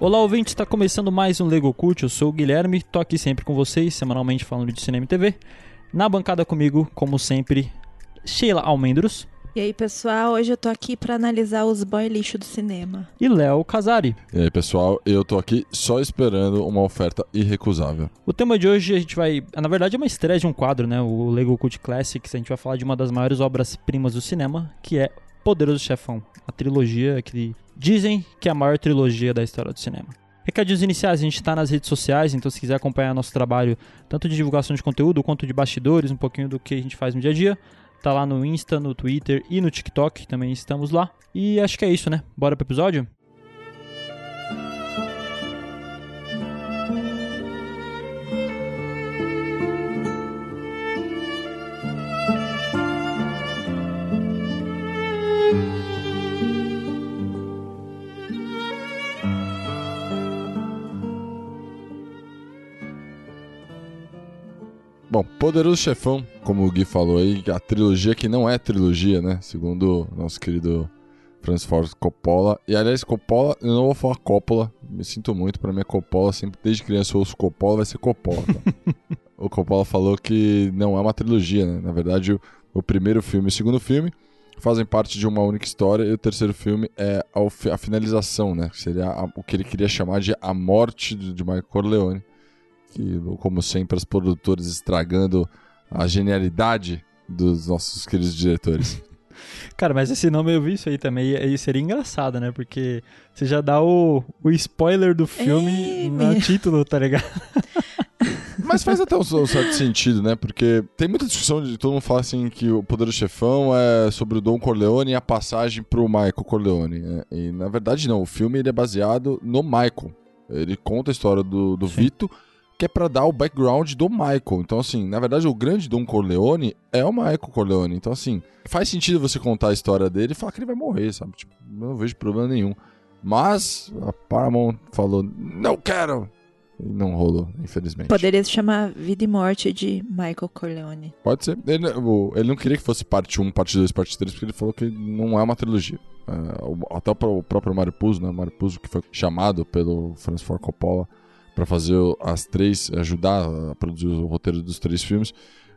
Olá, ouvinte, está começando mais um Lego Cult. Eu sou o Guilherme, tô aqui sempre com vocês, semanalmente falando de cinema e TV. Na bancada comigo, como sempre, Sheila Almendros E aí, pessoal, hoje eu tô aqui pra analisar os boy lixo do cinema. e Léo Casari. E aí, pessoal, eu tô aqui só esperando uma oferta irrecusável. O tema de hoje a gente vai. Na verdade, é uma estreia de um quadro, né? O Lego Cult Classics. A gente vai falar de uma das maiores obras-primas do cinema, que é Poderoso Chefão. A trilogia que dizem que é a maior trilogia da história do cinema. Recadinhos iniciais, a gente tá nas redes sociais, então se quiser acompanhar nosso trabalho, tanto de divulgação de conteúdo quanto de bastidores, um pouquinho do que a gente faz no dia a dia, tá lá no Insta, no Twitter e no TikTok, também estamos lá. E acho que é isso, né? Bora pro episódio? Bom, Poderoso Chefão, como o Gui falou aí, a trilogia que não é trilogia, né? Segundo nosso querido Francis Ford Coppola. E aliás, Coppola, eu não vou falar Coppola, me sinto muito, pra mim é Coppola, sempre desde criança eu ouço Coppola, vai ser Coppola. Tá? o Coppola falou que não é uma trilogia, né? Na verdade, o, o primeiro filme e o segundo filme fazem parte de uma única história e o terceiro filme é a, a finalização, né? Seria a, o que ele queria chamar de a morte de, de Michael Corleone que, como sempre, os produtores estragando a genialidade dos nossos queridos diretores. Cara, mas esse nome eu vi isso aí também, e aí seria engraçado, né? Porque você já dá o, o spoiler do filme Ei, no meu. título, tá ligado? Mas faz até um, um certo sentido, né? Porque tem muita discussão de todo mundo fala assim que o Poder do Chefão é sobre o Dom Corleone e a passagem pro Michael Corleone. né? E na verdade não, o filme ele é baseado no Michael. Ele conta a história do, do Sim. Vito, que é pra dar o background do Michael. Então assim, na verdade o grande Dom Corleone é o Michael Corleone. Então assim, faz sentido você contar a história dele e falar que ele vai morrer, sabe? Tipo, eu não vejo problema nenhum. Mas a Paramount falou, não quero! E não rolou, infelizmente. Poderia se chamar Vida e Morte de Michael Corleone. Pode ser. Ele, ele não queria que fosse parte 1, parte 2, parte 3, porque ele falou que não é uma trilogia. É, até o, pró- o próprio Mário Puzo, né? O Mário Puzo que foi chamado pelo Francis Ford Coppola para fazer as três, ajudar a produzir o roteiro dos três filmes.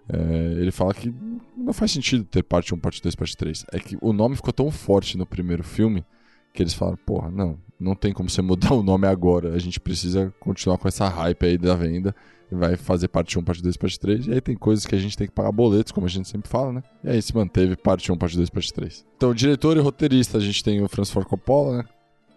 é, ele fala que não faz sentido ter parte 1, parte 2, parte 3. É que o nome ficou tão forte no primeiro filme que eles falaram, porra, não, não tem como você mudar o nome agora. A gente precisa continuar com essa hype aí da venda vai fazer parte 1, parte 2, parte 3. E aí tem coisas que a gente tem que pagar boletos, como a gente sempre fala, né? E aí se manteve parte 1, parte 2, parte 3. Então, diretor e roteirista, a gente tem o Francis Ford Coppola, né?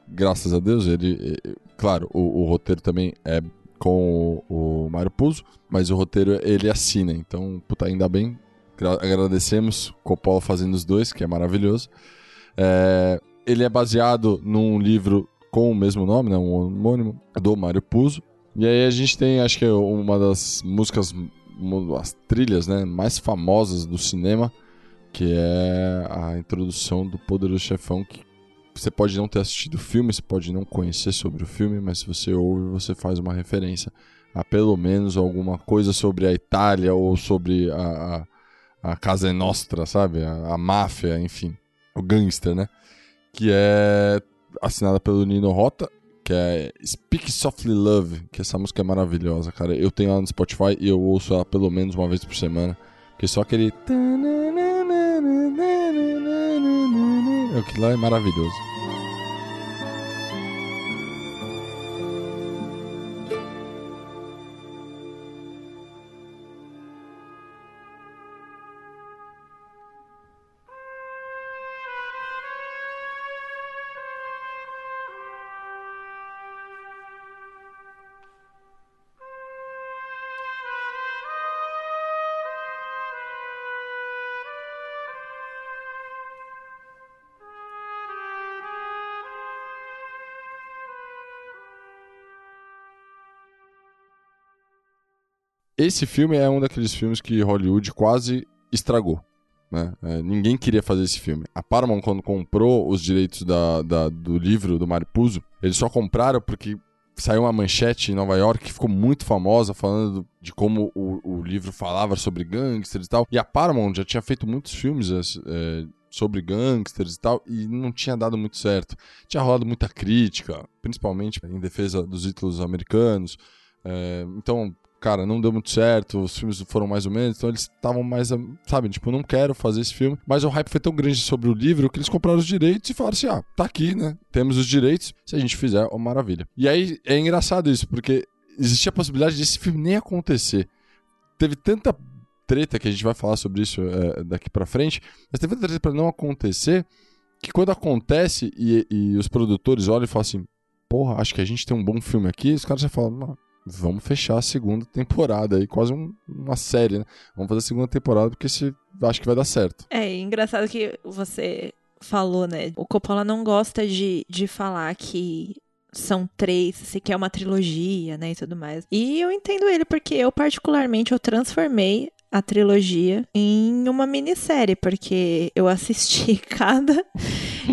Graças a Deus, ele. Claro, o, o roteiro também é com o, o Mário Puzo, mas o roteiro ele assina. Então, puta, ainda bem. Gra- agradecemos Coppola fazendo os dois, que é maravilhoso. É, ele é baseado num livro com o mesmo nome, né, um homônimo, do Mário Puzo. E aí a gente tem, acho que é uma das músicas, uma das trilhas né, mais famosas do cinema, que é a introdução do Poderoso Chefão, que você pode não ter assistido o filme, você pode não conhecer sobre o filme, mas se você ouve, você faz uma referência a pelo menos alguma coisa sobre a Itália ou sobre a, a, a Casa Nostra, sabe? A, a máfia, enfim, o gangster, né? Que é assinada pelo Nino Rota, que é Speak Softly Love, que essa música é maravilhosa, cara. Eu tenho ela no Spotify e eu ouço ela pelo menos uma vez por semana. Porque só aquele. Aquilo lá é maravilhoso. Esse filme é um daqueles filmes que Hollywood quase estragou. Né? É, ninguém queria fazer esse filme. A Paramount, quando comprou os direitos da, da- do livro do Mário Puzo, eles só compraram porque saiu uma manchete em Nova York que ficou muito famosa, falando de como o, o livro falava sobre gangsters e tal. E a Paramount já tinha feito muitos filmes é, sobre gangsters e tal, e não tinha dado muito certo. Tinha rolado muita crítica, principalmente em defesa dos títulos americanos. É, então, cara, não deu muito certo, os filmes foram mais ou menos, então eles estavam mais, sabe, tipo, não quero fazer esse filme. Mas o hype foi tão grande sobre o livro que eles compraram os direitos e falaram assim: ah, tá aqui, né? Temos os direitos, se a gente fizer, uma maravilha. E aí é engraçado isso, porque existia a possibilidade desse filme nem acontecer. Teve tanta treta que a gente vai falar sobre isso é, daqui para frente, mas teve treta para não acontecer que quando acontece e, e, os produtores olham e falam assim, porra, acho que a gente tem um bom filme aqui, os caras já falam, vamos fechar a segunda temporada aí, quase um, uma série, né? Vamos fazer a segunda temporada porque se, acho que vai dar certo. É, engraçado que você falou, né? O Coppola não gosta de, de falar que são três, se quer uma trilogia, né, e tudo mais. E eu entendo ele, porque eu, particularmente, eu transformei a trilogia em uma minissérie, porque eu assisti cada,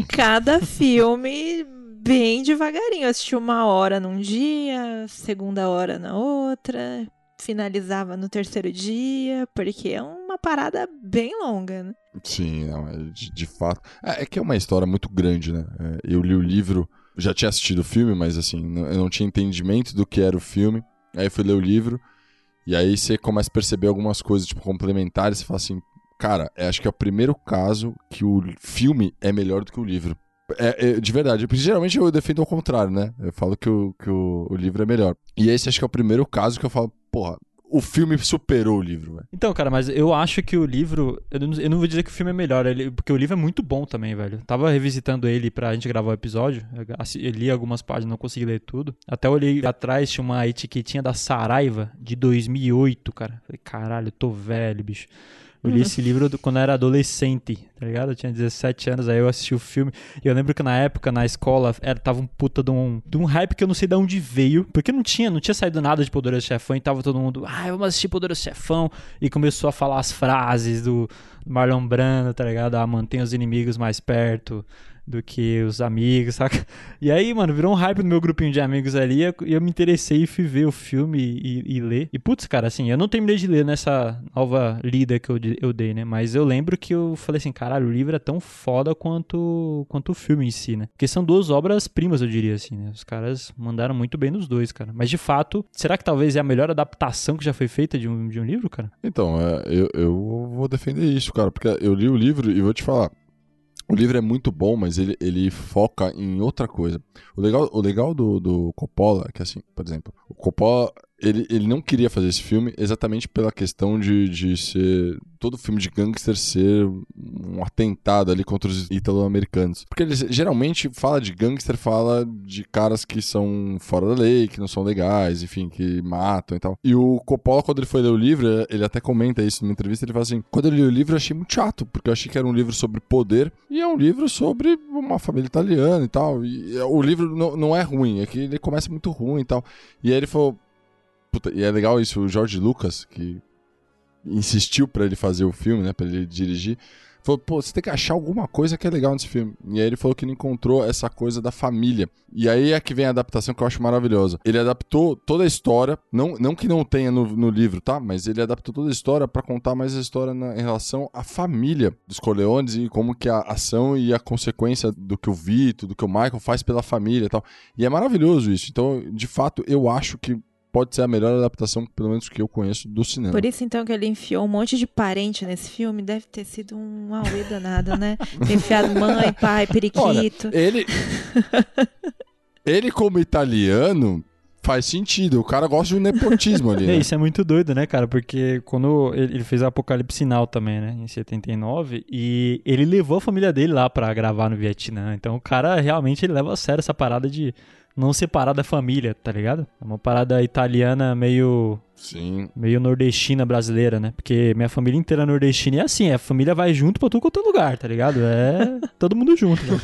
cada filme bem devagarinho. Eu assisti uma hora num dia, segunda hora na outra, finalizava no terceiro dia, porque é uma parada bem longa, né? Sim, não, é de, de, fato. É, é, que é uma história muito grande, né? É, eu li o livro, já tinha assistido o filme, mas assim, eu não tinha entendimento do que era o filme. Aí fui ler o livro. E aí você começa a perceber algumas coisas, tipo, complementares, você fala assim, cara, é, acho que é o primeiro caso que o filme é melhor do que o livro. É, é, de verdade, porque geralmente eu defendo ao contrário, né? Eu falo que, o, que o, o livro é melhor. E esse acho que é o primeiro caso que eu falo, porra, o filme superou o livro, velho. Então, cara, mas eu acho que o livro. Eu não, eu não vou dizer que o filme é melhor, ele, porque o livro é muito bom também, velho. Tava revisitando ele pra gente gravar o episódio. Eu, eu li algumas páginas, não consegui ler tudo. Até olhei atrás, tinha uma etiquetinha da Saraiva de 2008, cara. Falei, caralho, eu tô velho, bicho. Eu li esse livro quando eu era adolescente, tá ligado? Eu tinha 17 anos, aí eu assisti o filme. E eu lembro que na época, na escola, era, tava um puta de um, de um hype que eu não sei de onde veio. Porque não tinha, não tinha saído nada de Poderoso Chefão e tava todo mundo, ah, vamos assistir Poderoso Chefão. E começou a falar as frases do Marlon Brando, tá ligado? Ah, mantenha os inimigos mais perto do que os amigos, saca? E aí, mano, virou um hype no meu grupinho de amigos ali e eu me interessei e fui ver o filme e, e, ler. E putz, cara, assim, eu não terminei de ler nessa nova lida que eu, eu dei, né? Mas eu lembro que eu falei assim, caralho, o livro é tão foda quanto, quanto o filme em si, né? Porque são duas obras-primas, eu diria assim, né? Os caras mandaram muito bem nos dois, cara. Mas de fato, será que talvez é a melhor adaptação que já foi feita de um, de um livro, cara? Então, é, eu, eu vou defender isso, cara, porque eu li o livro e vou te falar. O livro é muito bom, mas ele, ele foca em outra coisa. O legal, o legal do, do Coppola é que, assim, por exemplo, o Coppola ele, ele não queria fazer esse filme exatamente pela questão de, de ser. Todo filme de gangster ser um atentado ali contra os italo-americanos. Porque ele geralmente fala de gangster, fala de caras que são fora da lei, que não são legais, enfim, que matam e tal. E o Coppola, quando ele foi ler o livro, ele até comenta isso numa entrevista, ele fala assim: quando eu li o livro, eu achei muito chato, porque eu achei que era um livro sobre poder, e é um livro sobre uma família italiana e tal. E o livro não, não é ruim, é que ele começa muito ruim e tal. E aí ele falou Puta, e é legal isso, o George Lucas, que insistiu para ele fazer o filme, né, para ele dirigir, falou, pô, você tem que achar alguma coisa que é legal nesse filme. E aí ele falou que não encontrou essa coisa da família. E aí é que vem a adaptação que eu acho maravilhosa. Ele adaptou toda a história, não, não que não tenha no, no livro, tá? Mas ele adaptou toda a história para contar mais a história na, em relação à família dos Corleones e como que a ação e a consequência do que o Vito, do que o Michael faz pela família e tal. E é maravilhoso isso. Então, de fato, eu acho que pode ser a melhor adaptação, pelo menos que eu conheço, do cinema. Por isso, então, que ele enfiou um monte de parente nesse filme, deve ter sido um auê danado, né? Enfiado mãe, pai, periquito. Olha, ele... ele, como italiano, faz sentido. O cara gosta de um nepotismo ali. Né? É, isso é muito doido, né, cara? Porque quando ele fez Apocalipse Sinal também, né, em 79, e ele levou a família dele lá para gravar no Vietnã. Então o cara realmente ele leva a sério essa parada de não separar da família, tá ligado? É uma parada italiana meio. Sim. Meio nordestina brasileira, né? Porque minha família inteira nordestina é assim, a família vai junto pra tudo quanto é lugar, tá ligado? É todo mundo junto. Né?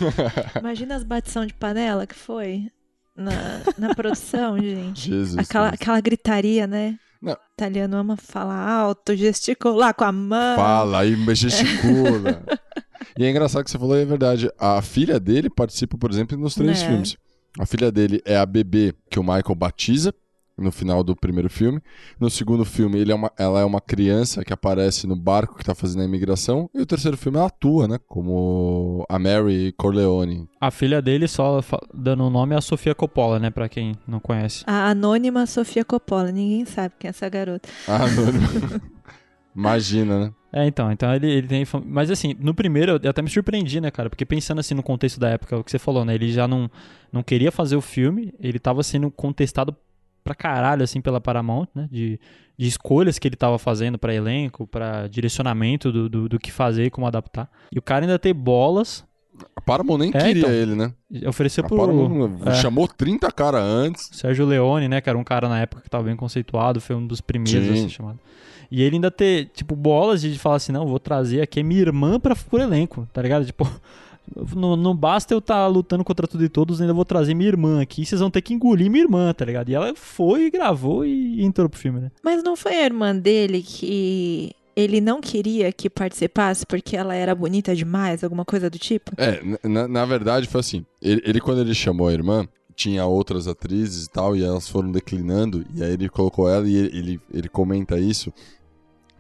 Imagina as batição de panela que foi na, na produção, gente. Jesus aquela, aquela gritaria, né? Não. O italiano ama falar alto, gesticular com a mão. Fala e gesticula. e é engraçado que você falou, é verdade. A filha dele participa, por exemplo, nos três é. filmes. A filha dele é a bebê que o Michael batiza no final do primeiro filme. No segundo filme, ele é uma, ela é uma criança que aparece no barco que tá fazendo a imigração. E o terceiro filme ela atua, né? Como a Mary Corleone. A filha dele, só dando o nome, é a Sofia Coppola, né? Pra quem não conhece. A anônima Sofia Coppola, ninguém sabe quem é essa garota. Ah, anônimo. Imagina, né? É, então, então ele, ele tem. Mas assim, no primeiro eu até me surpreendi, né, cara? Porque pensando assim no contexto da época, o que você falou, né? Ele já não, não queria fazer o filme, ele tava sendo contestado pra caralho, assim, pela Paramount, né? De, de escolhas que ele tava fazendo pra elenco, pra direcionamento do, do, do que fazer e como adaptar. E o cara ainda tem bolas, A Paramount nem É, queria então. ele, né? ofereceu A pro Paramount é. chamou 30 cara antes. Sérgio Leone, né? Que era um cara na época que tava bem conceituado, foi um dos primeiros Sim. a ser chamado. E ele ainda ter, tipo, bolas de falar assim, não, vou trazer aqui a minha irmã pra, pro elenco, tá ligado? Tipo, não, não basta eu estar lutando contra tudo e todos, ainda vou trazer minha irmã aqui, vocês vão ter que engolir minha irmã, tá ligado? E ela foi, gravou e entrou pro filme, né? Mas não foi a irmã dele que ele não queria que participasse porque ela era bonita demais, alguma coisa do tipo? É, na, na verdade foi assim. Ele, ele, quando ele chamou a irmã, tinha outras atrizes e tal, e elas foram declinando, e aí ele colocou ela e ele, ele, ele comenta isso,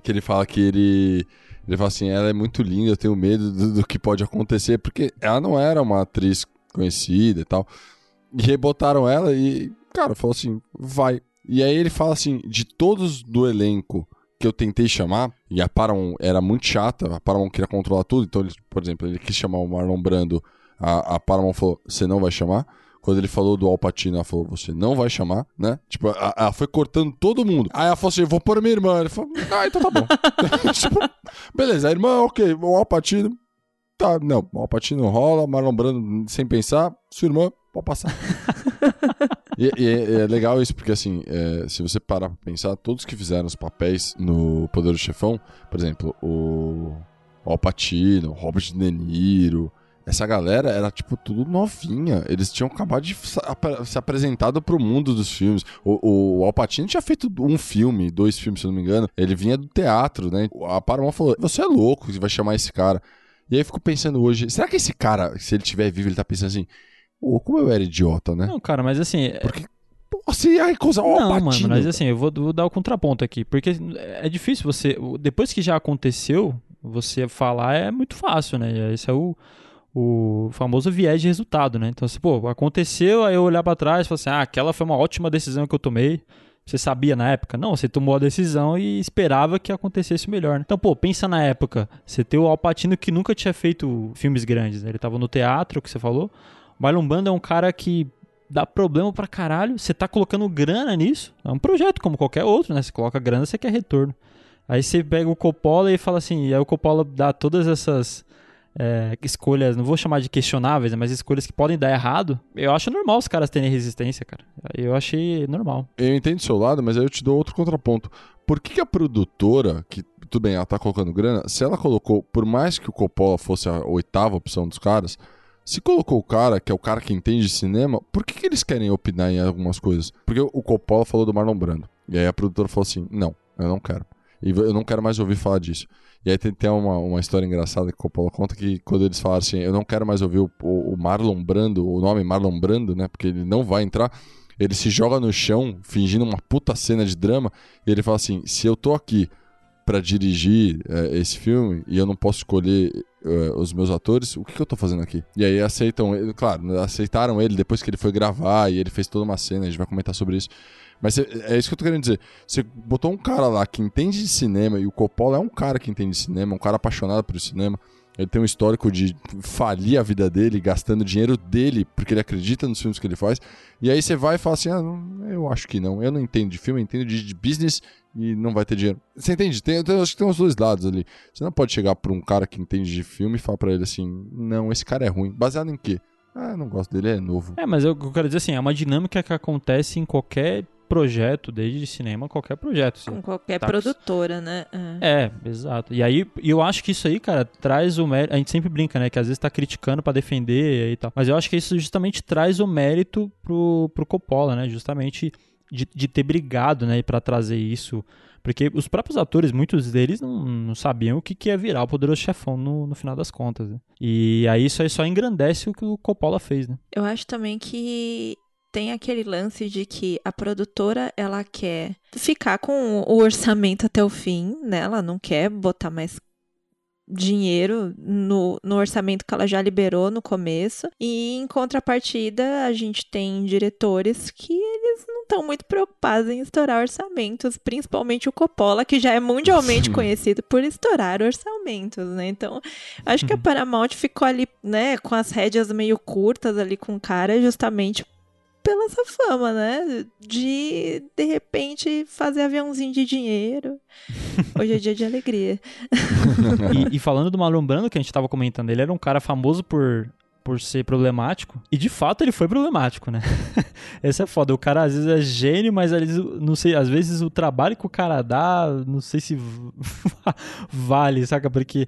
que ele fala que ele... Ele fala assim, ela é muito linda, eu tenho medo do, do que pode acontecer, porque ela não era uma atriz conhecida e tal. E aí botaram ela e, cara, falou assim, vai. E aí ele fala assim, de todos do elenco que eu tentei chamar, e a Paramount era muito chata, a Paramount queria controlar tudo, então, ele, por exemplo, ele quis chamar o Marlon Brando, a, a Paramount falou, você não vai chamar. Quando ele falou do Al Pacino, ela falou, você não vai chamar, né? Tipo, a- ela foi cortando todo mundo. Aí ela falou assim, vou pôr minha irmã. Ele falou, ah, então tá bom. tipo, beleza, a irmã, ok, o Al Pacino, tá, não, o Al Pacino rola, Marlon Brando sem pensar, sua irmã, pode passar. E, e é, é legal isso, porque assim, é, se você parar pra pensar, todos que fizeram os papéis no Poder do Chefão, por exemplo, o, Al Pacino, Robert De Niro, essa galera era, tipo, tudo novinha. Eles tinham acabado de se apresentado pro mundo dos filmes. O, o Al Pacino tinha feito um filme, dois filmes, se não me engano. Ele vinha do teatro, né? A Paramount falou, você é louco que vai chamar esse cara. E aí eu fico pensando hoje, será que esse cara, se ele estiver vivo, ele tá pensando assim, Pô, como eu era idiota, né? Não, cara, mas assim. é- você ia recusar o Não, mano, mas assim, eu vou, vou dar o contraponto aqui. Porque é difícil você. Depois que já aconteceu, você falar é muito fácil, né? Esse é o, o famoso viés de resultado, né? Então, assim, pô, aconteceu, aí eu olhar pra trás e falar assim: ah, aquela foi uma ótima decisão que eu tomei. Você sabia na época? Não, você tomou a decisão e esperava que acontecesse melhor. né? Então, pô, pensa na época. Você tem o Alpatino que nunca tinha feito filmes grandes, né? Ele tava no teatro, que você falou. Marlon Brando é um cara que dá problema pra caralho. Você tá colocando grana nisso. É um projeto como qualquer outro, né? Você coloca grana, você quer retorno. Aí você pega o Coppola e fala assim, e aí o Coppola dá todas essas é, escolhas, não vou chamar de questionáveis, né, mas escolhas que podem dar errado. Eu acho normal os caras terem resistência, cara. Eu achei normal. Eu entendo o seu lado, mas aí eu te dou outro contraponto. Por que, que a produtora, que tudo bem, ela tá colocando grana, se ela colocou, por mais que o Coppola fosse a oitava opção dos caras, se colocou o cara, que é o cara que entende de cinema, por que, que eles querem opinar em algumas coisas? Porque o Coppola falou do Marlon Brando. E aí a produtora falou assim: não, eu não quero. E eu não quero mais ouvir falar disso. E aí tem, tem uma, uma história engraçada que o Coppola conta que quando eles falaram assim, eu não quero mais ouvir o, o, Marlon Brando, o nome Marlon Brando, né? Porque ele não vai entrar. Ele se joga no chão, fingindo uma puta cena de drama, e ele fala assim: se eu tô aqui pra dirigir eh, esse filme e eu não posso escolher eh, os meus atores, o que, que eu tô fazendo aqui? E aí aceitam ele, claro, aceitaram ele depois que ele foi gravar e ele fez toda uma cena, a gente vai comentar sobre isso. Mas é, é isso que eu tô querendo dizer. Você botou um cara lá que entende de cinema, e o Coppola é um cara que entende de cinema, um cara apaixonado por cinema. Ele tem um histórico de falir a vida dele, gastando dinheiro dele, porque ele acredita nos filmes que ele faz. E aí você vai e fala assim: ah, não, eu acho que não. Eu não entendo de filme, eu entendo de, business e não vai ter dinheiro. Você entende? Tem, acho que tem os dois lados ali. Você não pode chegar pra um cara que entende de filme e falar pra ele assim: não, esse cara é ruim. Baseado em quê? Ah, não gosto dele, é novo. É, mas eu, eu quero dizer assim, é uma dinâmica que acontece em qualquer projeto, desde cinema, qualquer projeto. assim. Com qualquer Tá. produtora, né? É. É, exato. E aí, eu acho que isso aí, cara, traz o mérito. A gente sempre brinca, né? Que às vezes tá criticando pra defender e tal. Mas eu acho que isso justamente traz o mérito pro, pro Coppola, né? Justamente de, de ter brigado, né? Pra trazer isso. Porque os próprios atores, muitos deles não, não sabiam o que, que ia virar o Poderoso Chefão no, no final das contas. Né? E aí isso aí só engrandece o que o Coppola fez, né? Eu acho também que tem aquele lance de que a produtora ela quer ficar com o orçamento até o fim, né? Ela não quer botar mais dinheiro no, no orçamento que ela já liberou no começo. E em contrapartida, a gente tem diretores que eles não estão muito preocupados em estourar orçamentos, principalmente o Coppola, que já é mundialmente conhecido por estourar orçamentos, né? Então, acho que a uhum. Paramount ficou ali, né, com as rédeas meio curtas ali com o cara, justamente pela essa fama, né? De, de repente, fazer aviãozinho de dinheiro. Hoje é dia de alegria. e, e, falando do Marlon Brando, que a gente tava comentando, ele era um cara famoso por, por ser problemático. E de fato ele foi problemático, né? Esse é foda. O cara às vezes é gênio, mas não sei, às vezes o trabalho que o cara dá, não sei se vale, saca? Porque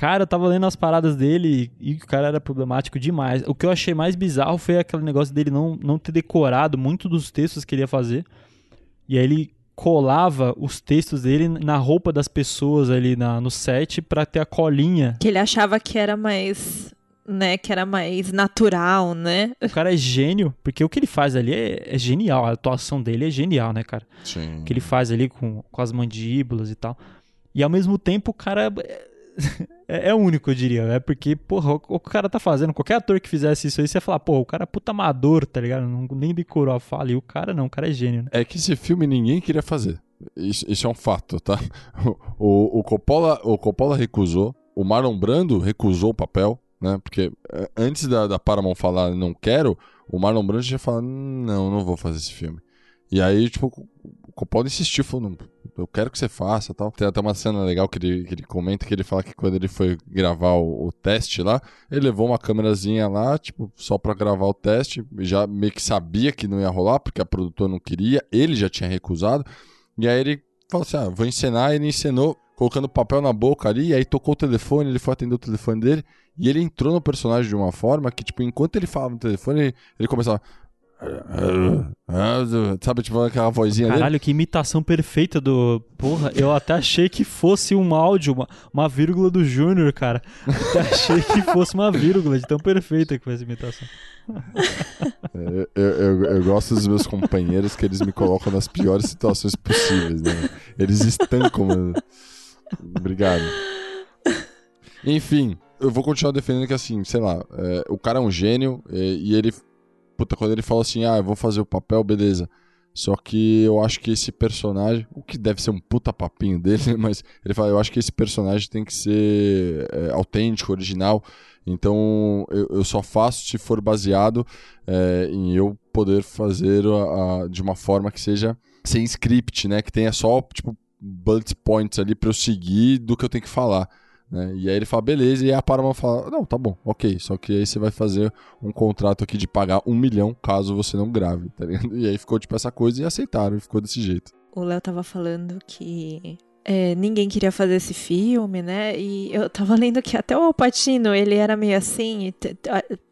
Cara, eu tava lendo as paradas dele e, o cara era problemático demais. O que eu achei mais bizarro foi aquele negócio dele não, não ter decorado muito dos textos que ele ia fazer. E aí ele colava os textos dele na roupa das pessoas ali na, no set pra ter a colinha. Que ele achava que era mais. Né, que era mais natural, né? O cara é gênio, porque o que ele faz ali é, é genial, a atuação dele é genial, né, cara? Sim. O que ele faz ali com, com as mandíbulas e tal. E ao mesmo tempo o cara é, é, único, eu diria. É porque, porra, o, o, cara tá fazendo. Qualquer ator que fizesse isso aí, você ia falar, porra, o cara é puta amador, tá ligado? Não, nem decorou a fala. E o cara não, o cara é gênio, né? É que esse filme ninguém queria fazer. Isso, isso é um fato, tá? O, o, Coppola, o Coppola recusou. O Marlon Brando recusou o papel, né? Porque é, antes da, da Paramount falar não quero, o Marlon Brando já falou, não, não vou fazer esse filme. E aí, tipo, o Coppola insistiu, falou, não, eu quero que você faça tal. Tem até uma cena legal que ele, que ele comenta que ele fala que quando ele foi gravar o, o teste lá, ele levou uma câmerazinha lá, tipo, só para gravar o teste. Já meio que sabia que não ia rolar, porque a produtora não queria, ele já tinha recusado. E aí ele falou assim: ah, vou encenar. Ele encenou colocando papel na boca ali, e aí tocou o telefone, ele foi atender o telefone dele, e ele entrou no personagem de uma forma que, tipo, enquanto ele falava no telefone, ele, ele começava. Sabe, tipo aquela vozinha Caralho, dele? que imitação perfeita do. Porra, eu até achei que fosse um áudio, uma, uma vírgula do Júnior, cara. Até achei que fosse uma vírgula, de tão perfeita que foi essa imitação. É, eu, eu, eu, gosto dos meus companheiros que eles me colocam nas piores situações possíveis, né? Eles estancam, mano. Obrigado. Enfim, eu vou continuar defendendo que, assim, sei lá, é, o cara é um gênio e, e ele puta, quando ele fala assim, ah, eu vou fazer o papel, beleza. Só que eu acho que esse personagem, o que deve ser um puta papinho dele, mas ele fala, eu acho que esse personagem tem que ser é, autêntico, original. Então eu, eu, só faço se for baseado é, em eu poder fazer a, a, de uma forma que seja sem script, né? Que tenha só, tipo, bullet points ali para eu seguir do que eu tenho que falar. Né? E aí ele fala, beleza, e a Paramount fala, não, tá bom, ok, só que aí você vai fazer um contrato aqui de pagar um milhão caso você não grave, tá ligado? E aí ficou tipo essa coisa e aceitaram, ficou desse jeito. O Léo tava falando que é, ninguém queria fazer esse filme, né? E eu tava lendo que até o Alpatino, ele era meio assim,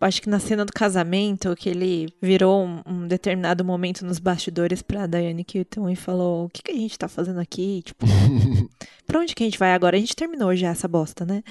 acho que na cena do casamento, que ele virou um, um determinado momento nos bastidores pra Diane Keaton e falou, o que, que a gente tá fazendo aqui? Tipo, pra onde que a gente vai agora? A gente terminou já essa bosta, né?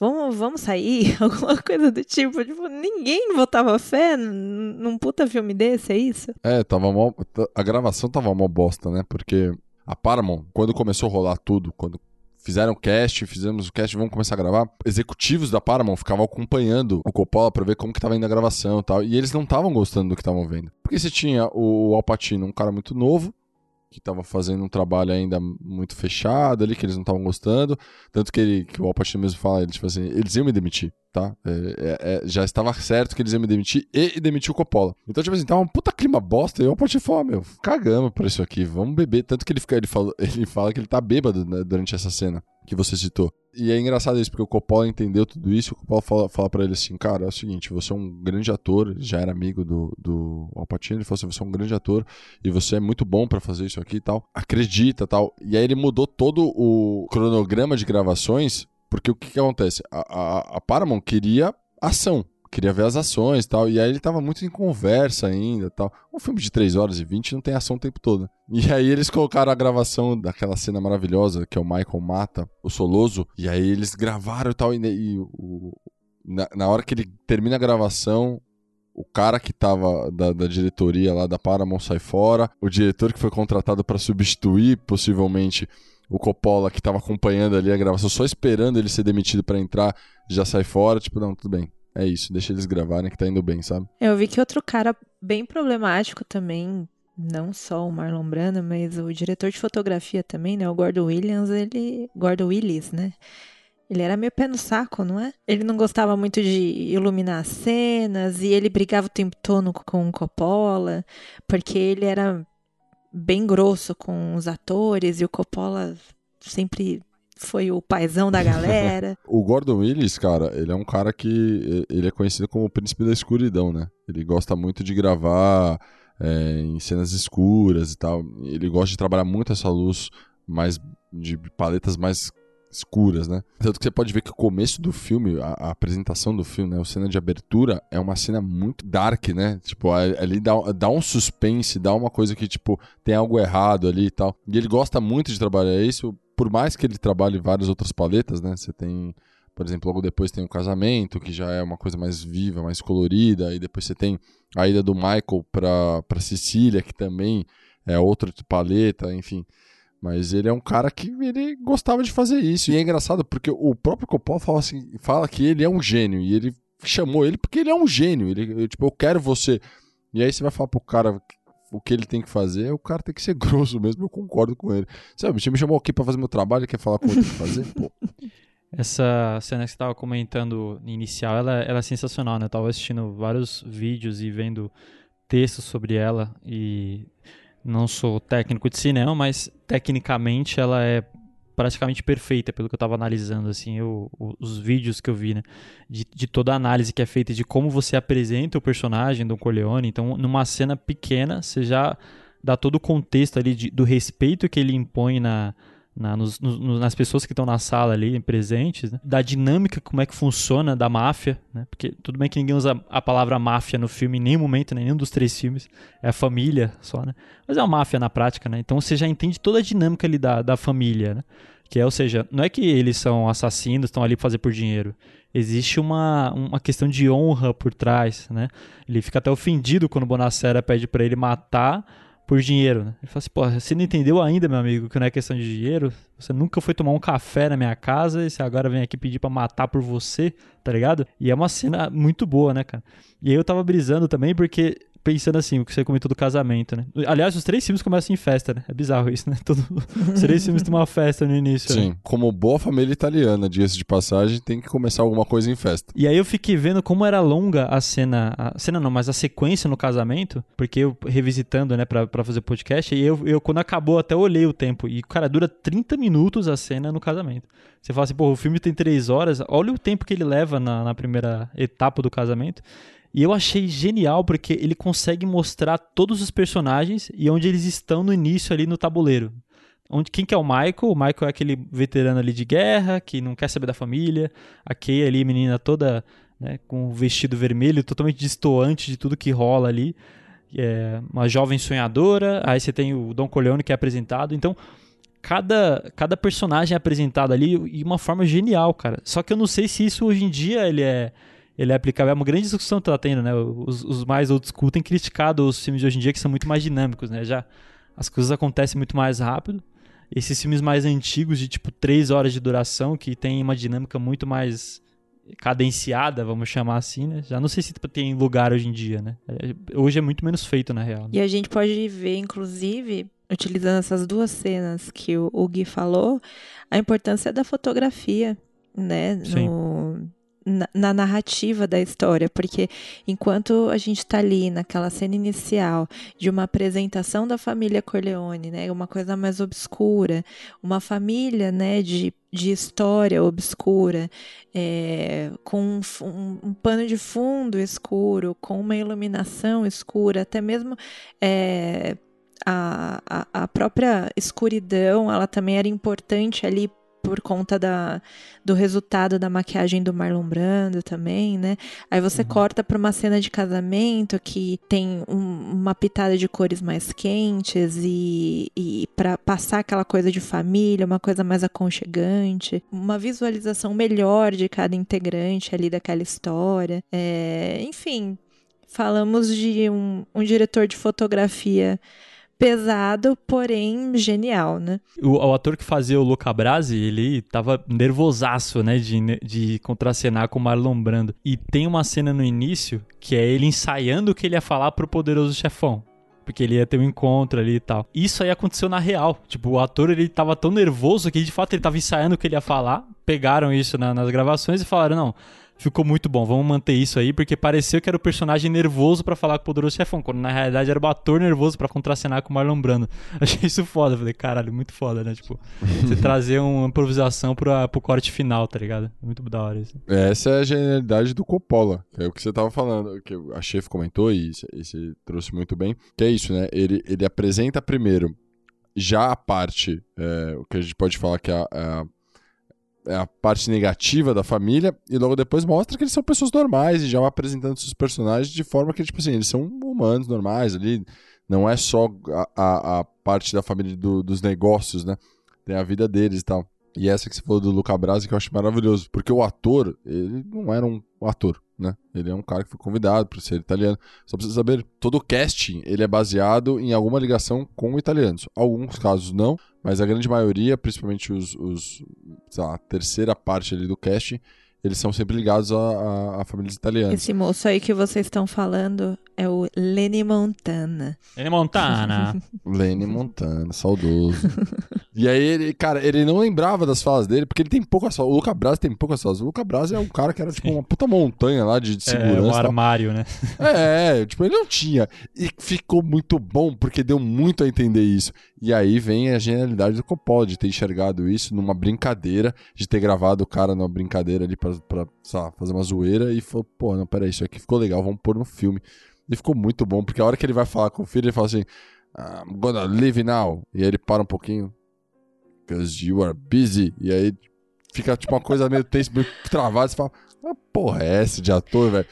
Vamos, vamos sair? Alguma coisa do tipo. Tipo, ninguém botava fé num puta filme desse, é isso? É, tava mó, a gravação tava mó bosta, né? Porque a Paramount, quando começou a rolar tudo, quando fizeram o cast, fizemos o cast, vamos começar a gravar. Executivos da Paramount ficavam acompanhando o Coppola para ver como que tava indo a gravação e tal, e eles não estavam gostando do que estavam vendo. Porque você tinha o Alpatino, um cara muito novo, que estava fazendo um trabalho ainda muito fechado ali, que eles não estavam gostando. Tanto que, ele, que o Alpatino mesmo fala, ele, tipo assim, eles iam me demitir, tá? É, é, é, já estava certo que eles iam me demitir e, e demitir o Coppola. Então, tipo assim, tava um puta clima bosta e o Alpatino falou, meu, cagamos por isso aqui, vamos beber. Tanto que ele, fica, ele, fala, ele fala que ele tá bêbado né, durante essa cena que você citou. E é engraçado isso, porque o Coppola entendeu tudo isso, o Coppola fala, fala pra ele assim, cara, é o seguinte, você é um grande ator, já era amigo do, do Alpatino, ele falou assim, você é um grande ator, e você é muito bom para fazer isso aqui e tal, acredita tal. E aí ele mudou todo o cronograma de gravações, porque o que, que acontece? A, a, a Paramount queria ação, queria ver as ações e tal. E aí ele tava muito em conversa ainda tal. Um filme de 3 horas e 20 não tem ação o tempo todo. E aí eles colocaram a gravação daquela cena maravilhosa que é o Michael mata o Soloso. E aí eles gravaram e tal. E, e o, na, na hora que ele termina a gravação, o cara que tava da, da, diretoria lá da Paramount sai fora, o diretor que foi contratado para substituir possivelmente o Coppola que tava acompanhando ali a gravação, só esperando ele ser demitido para entrar, já sai fora, tipo, não, tudo bem. É isso, deixa eles gravarem que tá indo bem, sabe? Eu vi que outro cara bem problemático também, não só o Marlon Brando, mas o diretor de fotografia também, né, o Gordon Williams, ele, Gordon Willis, né? Ele era meio pé no saco, não é? Ele não gostava muito de iluminar as cenas e ele brigava o tempo todo com o Coppola, porque ele era bem grosso com os atores e o Coppola sempre foi o paizão da galera. o Gordon Willis, cara, ele é um cara que ele é conhecido como o príncipe da escuridão, né? Ele gosta muito de gravar é, em cenas escuras e tal. Ele gosta de trabalhar muito essa luz mais de paletas mais escuras, né? Tanto que você pode ver que o começo do filme, a, a apresentação do filme, né, a cena de abertura, é uma cena muito dark, né? Tipo, ali dá, dá um suspense, dá uma coisa que, tipo, tem algo errado ali e tal. E ele gosta muito de trabalhar isso, por mais que ele trabalhe várias outras paletas, né? Você tem, por exemplo, logo depois tem o casamento, que já é uma coisa mais viva, mais colorida, e depois você tem a ida do Michael pra, pra Sicília, que também é outra paleta, enfim. Mas ele é um cara que ele gostava de fazer isso. E é engraçado porque o próprio Coppola fala, assim, fala que ele é um gênio. E ele chamou ele porque ele é um gênio. Ele, tipo, eu quero você. E aí você vai falar pro cara o que ele tem que fazer, o cara tem que ser grosso mesmo, eu concordo com ele. Sabe, você me chamou aqui para fazer meu trabalho, quer falar como eu tenho que fazer? Pô. Essa cena que você estava comentando inicial, ela, ela é sensacional, né? Eu tava assistindo vários vídeos e vendo textos sobre ela e não sou técnico de cinema, mas tecnicamente ela é praticamente perfeita, pelo que eu estava analisando, assim, eu, os vídeos que eu vi, né, de, de, toda a análise que é feita de como você apresenta o personagem do Corleone. Então, numa cena pequena, você já dá todo o contexto ali de, do respeito que ele impõe na, na, nos, nas pessoas que estão na sala ali, presentes, né? da dinâmica, como é que funciona da máfia, né? Porque tudo bem que ninguém usa a palavra máfia no filme em nenhum momento, né? nenhum dos três filmes, é a família só, né? Mas é uma máfia na prática, né? Então você já entende toda a dinâmica ali da, da família, né? Que é, ou seja, não é que eles são assassinos, estão ali para fazer por dinheiro. Existe uma, uma questão de honra por trás, né? Ele fica até ofendido quando Bonacera pede para ele matar por dinheiro, né? Ele fala assim, pô, você não entendeu ainda, meu amigo, que não é questão de dinheiro? Você nunca foi tomar um café na minha casa e você agora vem aqui pedir para matar por você, tá ligado? E é uma cena muito boa, né, cara? E aí eu tava brisando também porque pensando assim, o que você comentou do casamento, né? Aliás, os três filmes começam em festa, né? É bizarro isso, né? Todo... os três filmes têm uma festa no início. Sim, né? como boa família italiana, diga-se de passagem, tem que começar alguma coisa em festa. E aí eu fiquei vendo como era longa a cena, a cena não, mas a sequência no casamento, porque eu revisitando, né, pra, pra fazer podcast, e eu, eu quando acabou até olhei o tempo, e cara, dura 30 minutos a cena no casamento. Você fala assim, pô, o filme tem três horas, olha o tempo que ele leva na, na primeira etapa do casamento. E eu achei genial porque ele consegue mostrar todos os personagens e onde eles estão no início ali no tabuleiro. Onde, quem que é o Michael? O Michael é aquele veterano ali de guerra, que não quer saber da família. A Kay ali, menina toda né, com o vestido vermelho, totalmente distoante de tudo que rola ali. É uma jovem sonhadora. Aí você tem o Don Corleone que é apresentado. Então, cada, cada personagem é apresentado ali de uma forma genial, cara. Só que eu não sei se isso hoje em dia ele é ele é aplicável. É uma grande discussão que tá tendo, né? Os, os mais old school têm criticado os filmes de hoje em dia que são muito mais dinâmicos, né? Já as coisas acontecem muito mais rápido. Esses filmes mais antigos, de tipo três horas de duração, que tem uma dinâmica muito mais cadenciada, vamos chamar assim, né? Já não sei se tem lugar hoje em dia, né? É, hoje é muito menos feito, na real. Né? E a gente pode ver, inclusive, utilizando essas duas cenas que o, Gui falou, a importância da fotografia, né? Sim. Na, na, narrativa da história, porque enquanto a gente está ali naquela cena inicial de uma apresentação da família Corleone, né, uma coisa mais obscura, uma família, né, de, de história obscura, é, com um, um, um, pano de fundo escuro, com uma iluminação escura, até mesmo é, a, a, a própria escuridão, ela também era importante ali por conta da, do resultado da maquiagem do Marlon Brando também, né? Aí você uhum. corta para uma cena de casamento que tem um, uma pitada de cores mais quentes e, e para passar aquela coisa de família, uma coisa mais aconchegante, uma visualização melhor de cada integrante ali daquela história. É, enfim, falamos de um, um diretor de fotografia pesado, porém genial, né? O, o, ator que fazia o Luca Brasi, ele tava nervosaço, né, de, de contracenar com o Marlon Brando. E tem uma cena no início que é ele ensaiando o que ele ia falar pro poderoso chefão porque ele ia ter um encontro ali e tal. Isso aí aconteceu na real. Tipo, o ator ele tava tão nervoso que de fato ele tava ensaiando o que ele ia falar. Pegaram isso na, nas gravações e falaram: não, ficou muito bom. Vamos manter isso aí, porque pareceu que era o personagem nervoso para falar com o Poderoso Chefão, quando na realidade era o ator nervoso para contracenar com o Marlon Brando. Achei isso foda. Falei, caralho, muito foda, né? Tipo, você trazer uma improvisação pra, pro corte final, tá ligado? Muito da hora isso. Essa é a genialidade do Coppola, que é o que você tava falando, que a chef comentou e você trouxe muito bem, que é isso, né? Ele, ele apresenta primeiro já a parte, é, o que a gente pode falar que é a, a é a parte negativa da família e logo depois mostra que eles são pessoas normais e já apresentando seus personagens de forma que, tipo assim, eles são humanos normais ali. Não é só a, a, a parte da família do, dos negócios, né? Tem a vida deles e tal. E essa que você falou do Luca Brasi que eu acho maravilhoso, porque o ator, ele não era um ator, né? Ele é um cara que foi convidado para ser italiano. Só precisa saber, todo o casting, ele é baseado em alguma ligação com italianos. Alguns casos não, mas a grande maioria, principalmente os, os lá, a terceira parte ali do casting, eles são sempre ligados a, a, a, famílias italianas. Esse moço aí que vocês estão falando é o Lenny Montana. Lenny Montana. Lenny Montana, saudoso. e aí, ele, cara, ele não lembrava das falas dele, porque ele tem poucas falas. O Luca Brasi tem poucas falas. O Luca Brasi é um cara que era tipo uma puta montanha lá de, de segurança. É, um armário, né? é, tipo, ele não tinha. E ficou muito bom, porque deu muito a entender isso. E aí vem a genialidade do Coppola de ter enxergado isso numa brincadeira, de ter gravado o cara numa brincadeira ali pra, pra lá, fazer uma zoeira e falou, pô, não, peraí, isso aqui ficou legal, vamos pôr no filme. E ficou muito bom, porque a hora que ele vai falar com o filho, ele fala assim, I'm gonna live now. E aí ele para um pouquinho, because you are busy. E aí fica tipo uma coisa meio tensa, meio travada, você fala, ah, porra é essa de ator, velho?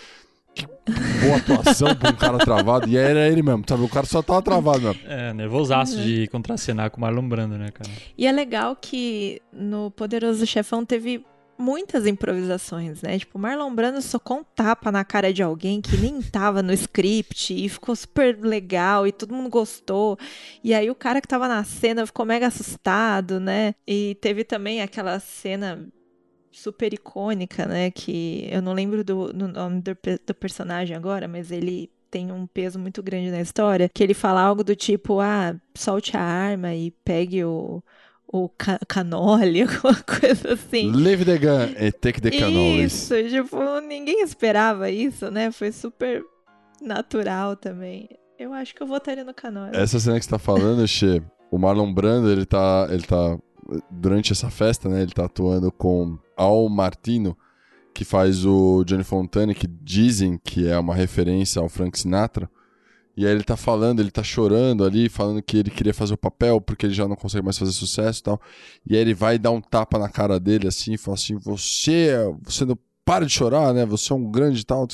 Que boa atuação pra um cara travado. E era ele mesmo, sabe? O cara só tava travado mesmo. É, nervosaço uhum. de contracenar com o Marlon Brando, né, cara? E é legal que no Poderoso Chefão teve muitas improvisações, né? Tipo, Marlon Brando socou um tapa na cara de alguém que nem tava no script e ficou super legal e todo mundo gostou. E aí o cara que tava na cena ficou mega assustado, né? E teve também aquela cena super icônica, né? Que eu não lembro do, do nome do, do personagem agora, mas ele tem um peso muito grande na história, que ele fala algo do tipo, ah, solte a arma e pegue o, o ca canole, alguma coisa assim. Leave the gun and take the cannoli. Isso, tipo, ninguém esperava isso, né? Foi super natural também. Eu acho que eu votaria no canole. Essa cena que você tá falando, Xê, o Marlon Brando, ele tá, ele tá durante essa festa, né, ele tá atuando com Al Martino, que faz o Johnny Fontana, que dizem que é uma referência ao Frank Sinatra. E aí ele tá falando, ele tá chorando ali, falando que ele queria fazer o papel porque ele já não consegue mais fazer sucesso e tal. E aí ele vai dar um tapa na cara dele assim, e fala assim: "Você, você não para de chorar, né? Você é um grande tal".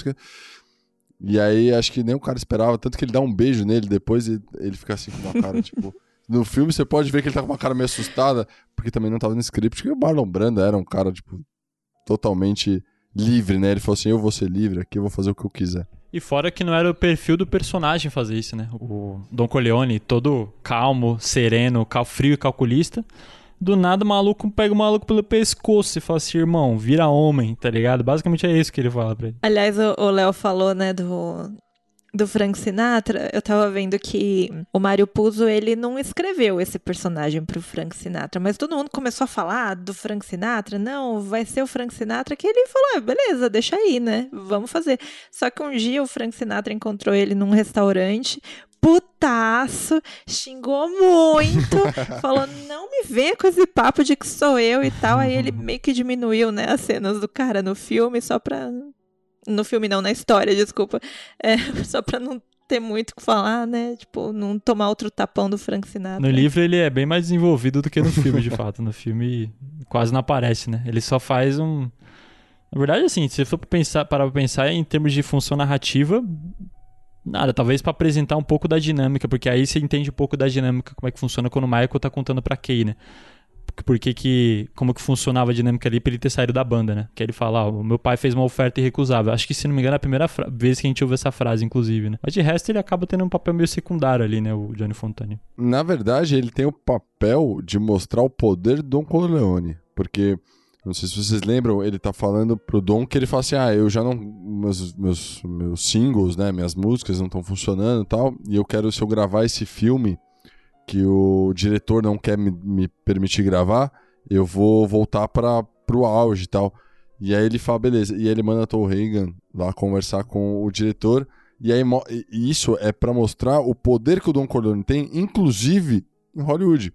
E aí acho que nem o cara esperava, tanto que ele dá um beijo nele depois e ele fica assim com uma cara tipo no filme você pode ver que ele tá com uma cara meio assustada, porque também não tava no script, que o Marlon Brando era um cara, tipo, totalmente livre, né? Ele falou assim, eu vou ser livre aqui, eu vou fazer o que eu quiser. E fora que não era o perfil do personagem fazer isso, né? O Don Corleone, todo calmo, sereno, frio e calculista. Do nada o maluco pega o maluco pelo pescoço e fala assim, irmão, vira homem, tá ligado? Basicamente é isso que ele fala pra ele. Aliás, o Léo falou, né, do, do Frank Sinatra, eu tava vendo que o Mário Puzo, ele não escreveu esse personagem pro Frank Sinatra, mas todo mundo começou a falar do Frank Sinatra, não, vai ser o Frank Sinatra, que ele falou, ah, beleza, deixa aí, né, vamos fazer. Só que um dia o Frank Sinatra encontrou ele num restaurante, putaço, xingou muito, falou: não me venha com esse papo de que sou eu e tal. Aí ele meio que diminuiu, né, as cenas do cara no filme, só pra no filme não, na história, desculpa. É, só pra não ter muito o que falar, né? Tipo, não tomar outro tapão do Frank Sinatra. No livro ele é bem mais desenvolvido do que no filme, de fato. No filme quase não aparece, né? Ele só faz um. Na verdade, assim, se for pensar, parar pra pensar em termos de função narrativa, nada, talvez para apresentar um pouco da dinâmica, porque aí você entende um pouco da dinâmica, como é que funciona quando o Michael tá contando pra Kay, né? Porque que como que funcionava a dinâmica ali pra ele ter saído da banda, né? Que ele fala, ó, o meu pai fez uma oferta irrecusável. Acho que, se não me engano, é a primeira vez que a gente ouve essa frase, inclusive, né? Mas de resto, ele acaba tendo um papel meio secundário ali, né? O Johnny Fontane. Na verdade, ele tem o papel de mostrar o poder do Don Corleone. Porque, não sei se vocês lembram, ele tá falando pro Don que ele fala assim, ah, eu já não... Meus, meus, meus singles, né? Minhas músicas não estão funcionando e tal. E eu quero, se eu gravar esse filme que o diretor não quer me, me permitir gravar, eu vou voltar para pro auge e tal. E aí ele fala, beleza. E ele manda Tom Reagan lá conversar com o diretor. E aí isso é para mostrar o poder que o Don Corleone tem, inclusive em Hollywood.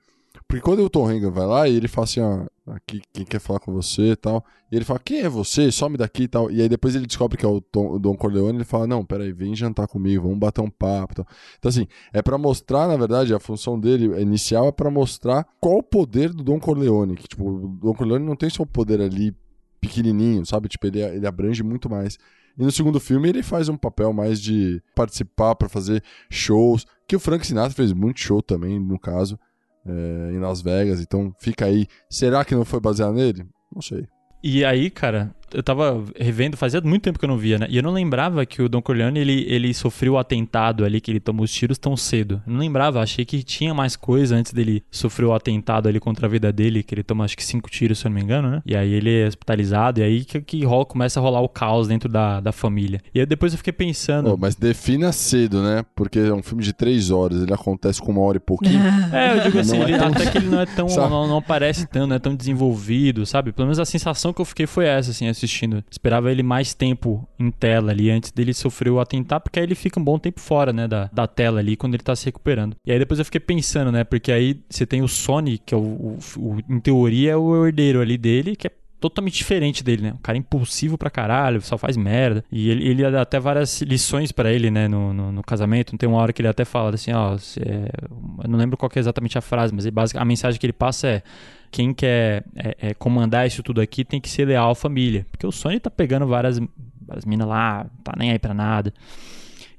Porque quando o Tom Reagan vai lá e ele fala assim, ó, aqui quem quer falar com você e tal. E ele fala, quem é você? Some daqui e tal. E aí depois ele descobre que é o, Tom, o Don Corleone ele fala, não, peraí, vem jantar comigo, vamos bater um papo. Tal. Então assim, é para mostrar, na verdade, a função dele inicial é para mostrar qual o poder do Don Corleone. Que tipo, o Don Corleone não tem só o poder ali pequenininho, sabe? Tipo, ele, ele abrange muito mais. E no segundo filme ele faz um papel mais de participar para fazer shows, que o Frank Sinatra fez muito show também, no caso é, em Las Vegas. Então fica aí. Será que não foi baseado nele? Não sei. E aí, cara, eu tava revendo, fazia muito tempo que eu não via, né? E eu não lembrava que o Don Corleone, ele, ele sofreu o atentado ali, que ele tomou os tiros tão cedo. Eu não lembrava, achei que tinha mais coisa antes dele sofrer o atentado ali contra a vida dele, que ele toma acho que cinco tiros, se eu não me engano, né? E aí ele é hospitalizado, e aí que, que rola, começa a rolar o caos dentro da, da família. E aí depois eu fiquei pensando... Oh, mas defina cedo, né? Porque é um filme de três horas, ele acontece com uma hora e pouquinho. é, eu digo assim, é ele, tão... até que ele não é tão... não, não parece tão, não é tão desenvolvido, sabe? Pelo menos a sensação que eu fiquei foi essa, assim, assistindo. Esperava ele mais tempo em tela ali antes dele sofrer o atentado, porque aí ele fica um bom tempo fora, né, da, da tela ali quando ele tá se recuperando. E aí depois eu fiquei pensando, né, porque aí você tem o Sony, que é o, o, o em teoria é o herdeiro ali dele, que é totalmente diferente dele, né? Um cara impulsivo pra caralho, só faz merda. E ele, ele dá até várias lições para ele, né, no, no, no, casamento. Tem uma hora que ele até fala assim, ó, é... eu não lembro qual é exatamente a frase, mas ele, a mensagem que ele passa é quem quer é, é, comandar isso tudo aqui tem que ser leal à família. Porque o Sony tá pegando várias, várias minas lá, tá nem aí pra nada.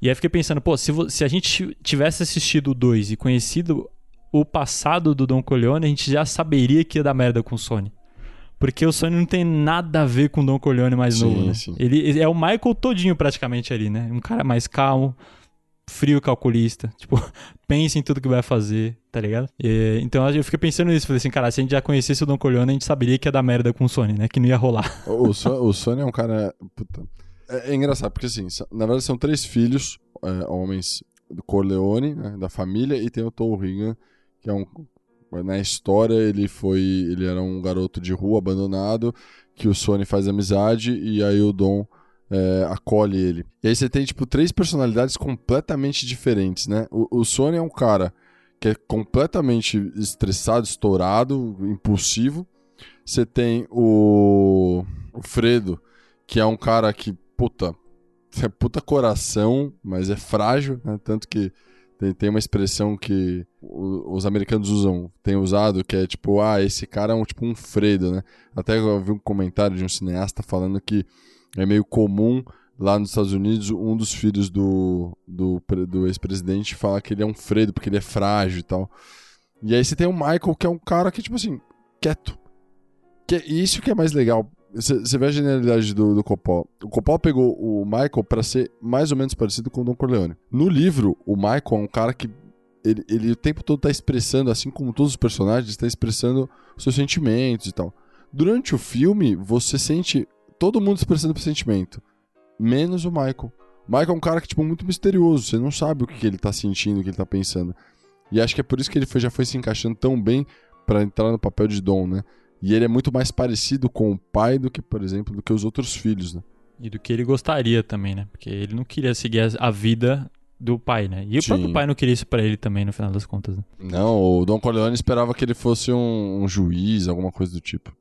E aí fiquei pensando, pô, se, se a gente tivesse assistido o 2 e conhecido o passado do Don Corleone, a gente já saberia que ia dar merda com o Sony. Porque o Sony não tem nada a ver com o Don Corleone mais sim, novo, né? Ele, ele é o Michael todinho praticamente ali, né? Um cara mais calmo, frio calculista. Tipo, pensa em tudo que vai fazer, tá ligado? E, então eu fiquei pensando nisso. Falei assim, cara, se a gente já conhecesse o Don Corleone, a gente saberia que ia dar merda com o Sony, né? Que não ia rolar. O, o Sony é um cara. Puta. É, é, engraçado, porque assim, na verdade são três filhos, é, homens do Corleone, né, da família, e tem o Tom Regan, que é um. Na história, ele foi. Ele era um garoto de rua abandonado, que o Sony faz amizade, e aí o Dom é, acolhe ele. E aí você tem, tipo, três personalidades completamente diferentes, né? O, o Sony é um cara que é completamente estressado, estourado, impulsivo. Você tem o, o Fredo, que é um cara que, puta, é puta coração, mas é frágil, né? Tanto que tem, tem uma expressão que os americanos usam, tem usado, que é tipo, ah, esse cara é um tipo um Fredo, né? Até eu vi um comentário de um cineasta falando que é meio comum lá nos Estados Unidos um dos filhos do, do, do ex-presidente falar que ele é um Fredo porque ele é frágil e tal. E aí você tem o Michael, que é um cara que, tipo assim, quieto. Que é isso que é mais legal. Você vê a genialidade do, do Coppola. O Coppola pegou o Michael para ser mais ou menos parecido com o Don Corleone. No livro, o Michael é um cara que ele, ele o tempo todo tá expressando, assim como todos os personagens, está expressando seus sentimentos e tal. Durante o filme, você sente todo mundo expressando sentimento, menos o Michael. O Michael é um cara que, tipo, muito misterioso, você não sabe o que ele tá sentindo, o que ele tá pensando. E acho que é por isso que ele foi, já foi se encaixando tão bem para entrar no papel de Dom, né? E ele é muito mais parecido com o pai do que, por exemplo, do que os outros filhos, né? E do que ele gostaria também, né? Porque ele não queria seguir a vida do pai, né? E Sim. o próprio pai não queria isso para ele também, no final das contas. Né? Não, o Dom Corleone esperava que ele fosse um, um juiz, alguma coisa do tipo.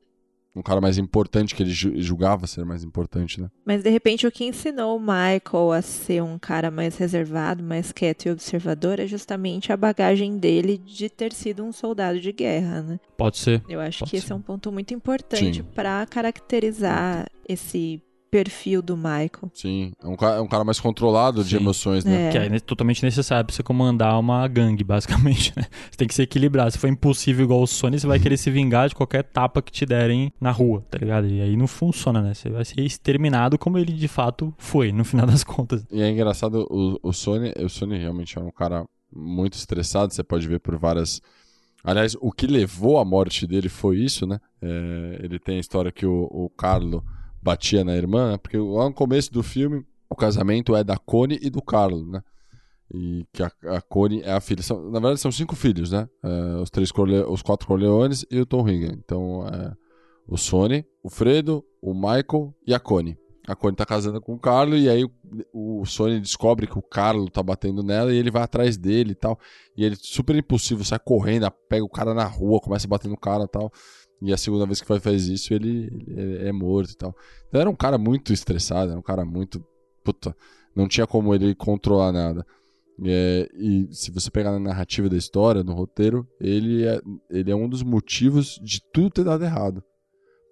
Um cara mais importante, que ele julgava ser mais importante, né? Mas de repente o que ensinou o Michael a ser um cara mais reservado, mais quieto e observador é justamente a bagagem dele de ter sido um soldado de guerra, né? Pode ser. Eu acho Pode que ser. esse é um ponto muito importante para caracterizar esse perfil do Michael. Sim, é um cara, é um cara mais controlado de Sim. emoções, né? É. Que é totalmente necessário pra você comandar uma gangue, basicamente, né? Você tem que se equilibrar. Se for impossível igual o Sony, você vai querer se vingar de qualquer tapa que te derem na rua, tá ligado? E aí não funciona, né? Você vai ser exterminado como ele de fato foi, no final das contas. E é engraçado, o, o Sony, o Sony realmente é um cara muito estressado, você pode ver por várias. Aliás, o que levou à morte dele foi isso, né? É, ele tem a história que o, o Carlo batia na irmã, porque lá no começo do filme, o casamento é da Connie e do Carlo, né? E que a, a Connie é a filha. São- na verdade, são cinco filhos, né? É, os, três Corle- os quatro Corleones e o Tom Higgin. Então, é, o Sony, o Fredo, o Michael e a Connie. A Connie tá casando com o Carlo e aí o, o Sony descobre que o Carlo tá batendo nela e ele vai atrás dele e tal. E ele, super impulsivo, sai correndo, pega o cara na rua, começa a bater no cara e tal. E a segunda vez que faz isso, ele, ele é morto e tal. Então era um cara muito estressado, era um cara muito. Puta, não tinha como ele controlar nada. É, e se você pegar na narrativa da história, no roteiro, ele é, ele é um dos motivos de tudo ter dado errado.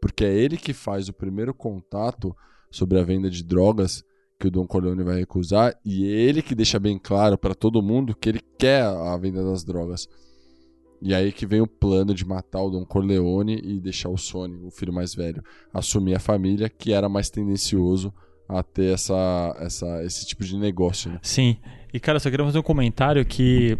Porque é ele que faz o primeiro contato sobre a venda de drogas que o Don Corleone vai recusar e é ele que deixa bem claro para todo mundo que ele quer a venda das drogas. E aí que vem o plano de matar o Don Corleone e deixar o Sony, o filho mais velho, assumir a família, que era mais tendencioso a ter essa, essa, esse tipo de negócio. Né? Sim. E, cara, só queria fazer um comentário que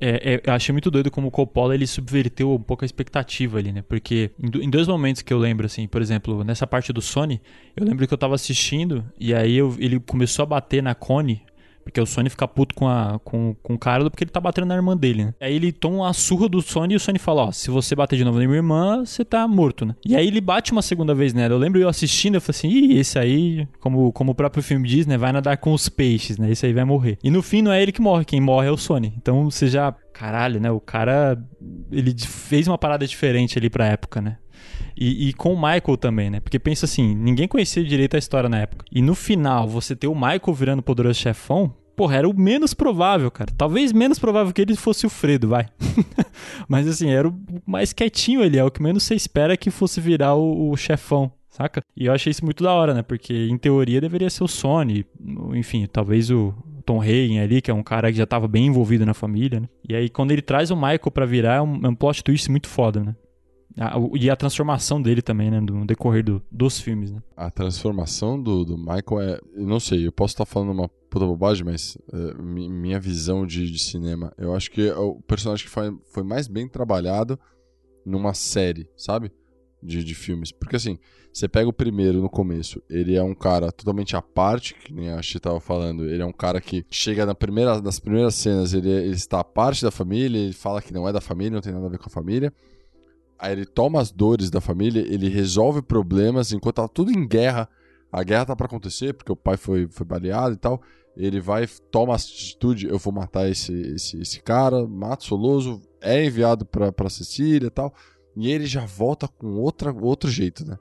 é, é, eu achei muito doido como o Coppola ele subverteu um pouco a expectativa ali, né? Porque em, em dois momentos que eu lembro, assim, por exemplo, nessa parte do Sony, eu lembro que eu tava assistindo e aí eu- ele começou a bater na Connie. Porque o Sony fica puto com, a, com, com o Carlo porque ele tá batendo na irmã dele, né? Aí ele toma uma surra do Sony e o Sony fala, ó, se você bater de novo na minha irmã, você tá morto, né? E aí ele bate uma segunda vez nela. Eu lembro eu assistindo, eu falei assim, ih, esse aí, como, como o próprio filme diz, né? Vai nadar com os peixes, né? Esse aí vai morrer. E no fim não é ele que morre, quem morre é o Sony. Então você já... Caralho, né? O cara... Ele fez uma parada diferente ali pra época, né? E, e com o Michael também, né? Porque pensa assim, ninguém conhecia direito a história na época. E no final, você ter o Michael virando poderoso chefão, porra, era o menos provável, cara. Talvez menos provável que ele fosse o Fredo, vai. Mas assim, era o mais quietinho ali, é o que menos você espera que fosse virar o, o chefão. Saca? E eu achei isso muito da hora, né? Porque em teoria deveria ser o Sony, enfim, talvez o Tom Hagen ali, que é um cara que já tava bem envolvido na família, né? E aí quando ele traz o Michael pra virar, é um, é um plot twist muito foda, né? A- e a transformação dele também, né? No decorrer do- dos filmes, né? A transformação do, do Michael é. Não sei, eu posso estar falando uma puta bobagem, mas é, mi- minha visão de, de cinema, eu acho que é o personagem que foi, foi mais bem trabalhado numa série, sabe? De, de filmes. Porque assim, você pega o primeiro no começo, ele é um cara totalmente à parte, que nem a Chi tava falando. Ele é um cara que chega na primeira, nas primeiras cenas, ele, ele está à parte da família, ele fala que não é da família, não tem nada a ver com a família. Aí ele toma as dores da família, ele resolve problemas enquanto tá tudo em guerra. A guerra tá pra acontecer, porque o pai foi, foi baleado e tal. Ele vai, toma a atitude, eu vou matar esse, esse, esse cara, mata Soloso, é enviado pra, pra Sicília e tal. E ele já volta com outra, outro jeito, né?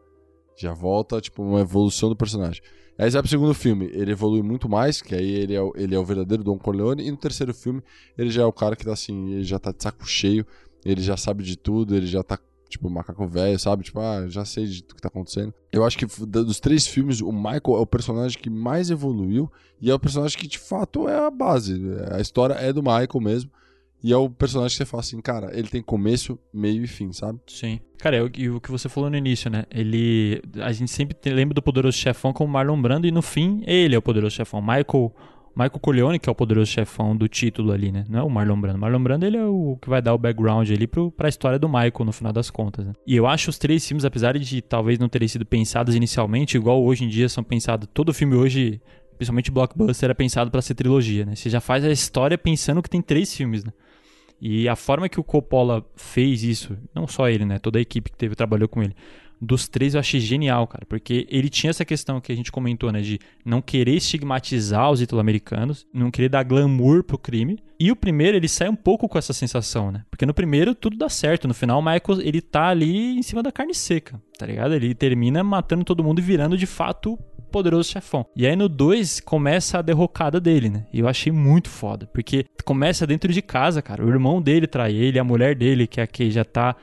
Já volta, tipo, uma evolução do personagem. Aí vai pro segundo filme, ele evolui muito mais, que aí ele é, o- ele é o verdadeiro Don Corleone. E no terceiro filme, ele já é o cara que tá assim, ele já tá de saco cheio, ele já sabe de tudo, ele já tá, tipo, macaco velho, sabe? Tipo, ah, já sei tudo que tá acontecendo. Eu acho que dos três filmes, o Michael é o personagem que mais evoluiu e é o personagem que, de fato, é a base. A história é do Michael mesmo. E é o personagem que você fala assim, cara, ele tem começo, meio e fim, sabe? Sim. Cara, é o, e o que você falou no início, né? Ele. A gente sempre lembra do poderoso chefão como Marlon Brando e no fim ele é o poderoso chefão. Michael. Michael Corleone, que é o poderoso chefão do título ali, né? Não é o Marlon Brando. Marlon Brando, ele é o que vai dar o background ali pro, pra história do Michael, no final das contas, né? E eu acho os três filmes, apesar de talvez não terem sido pensados inicialmente, igual hoje em dia são pensados... Todo filme hoje, principalmente blockbuster, é pensado pra ser trilogia, né? Você já faz a história pensando que tem três filmes, né? E a forma que o Coppola fez isso, não só ele, né? Toda a equipe que teve trabalhou com ele. Dos três eu achei genial, cara, porque ele tinha essa questão que a gente comentou, né, de não querer estigmatizar os italo-americanos, não querer dar glamour pro crime. E o primeiro, ele sai um pouco com essa sensação, né? Porque no primeiro tudo dá certo, no final o Michael, ele tá ali em cima da carne seca, tá ligado? Ele termina matando todo mundo e virando de fato poderoso chefão. E aí no 2 começa a derrocada dele, né? E eu achei muito foda, porque começa dentro de casa, cara. O irmão dele trai ele, a mulher dele, que é a que já tá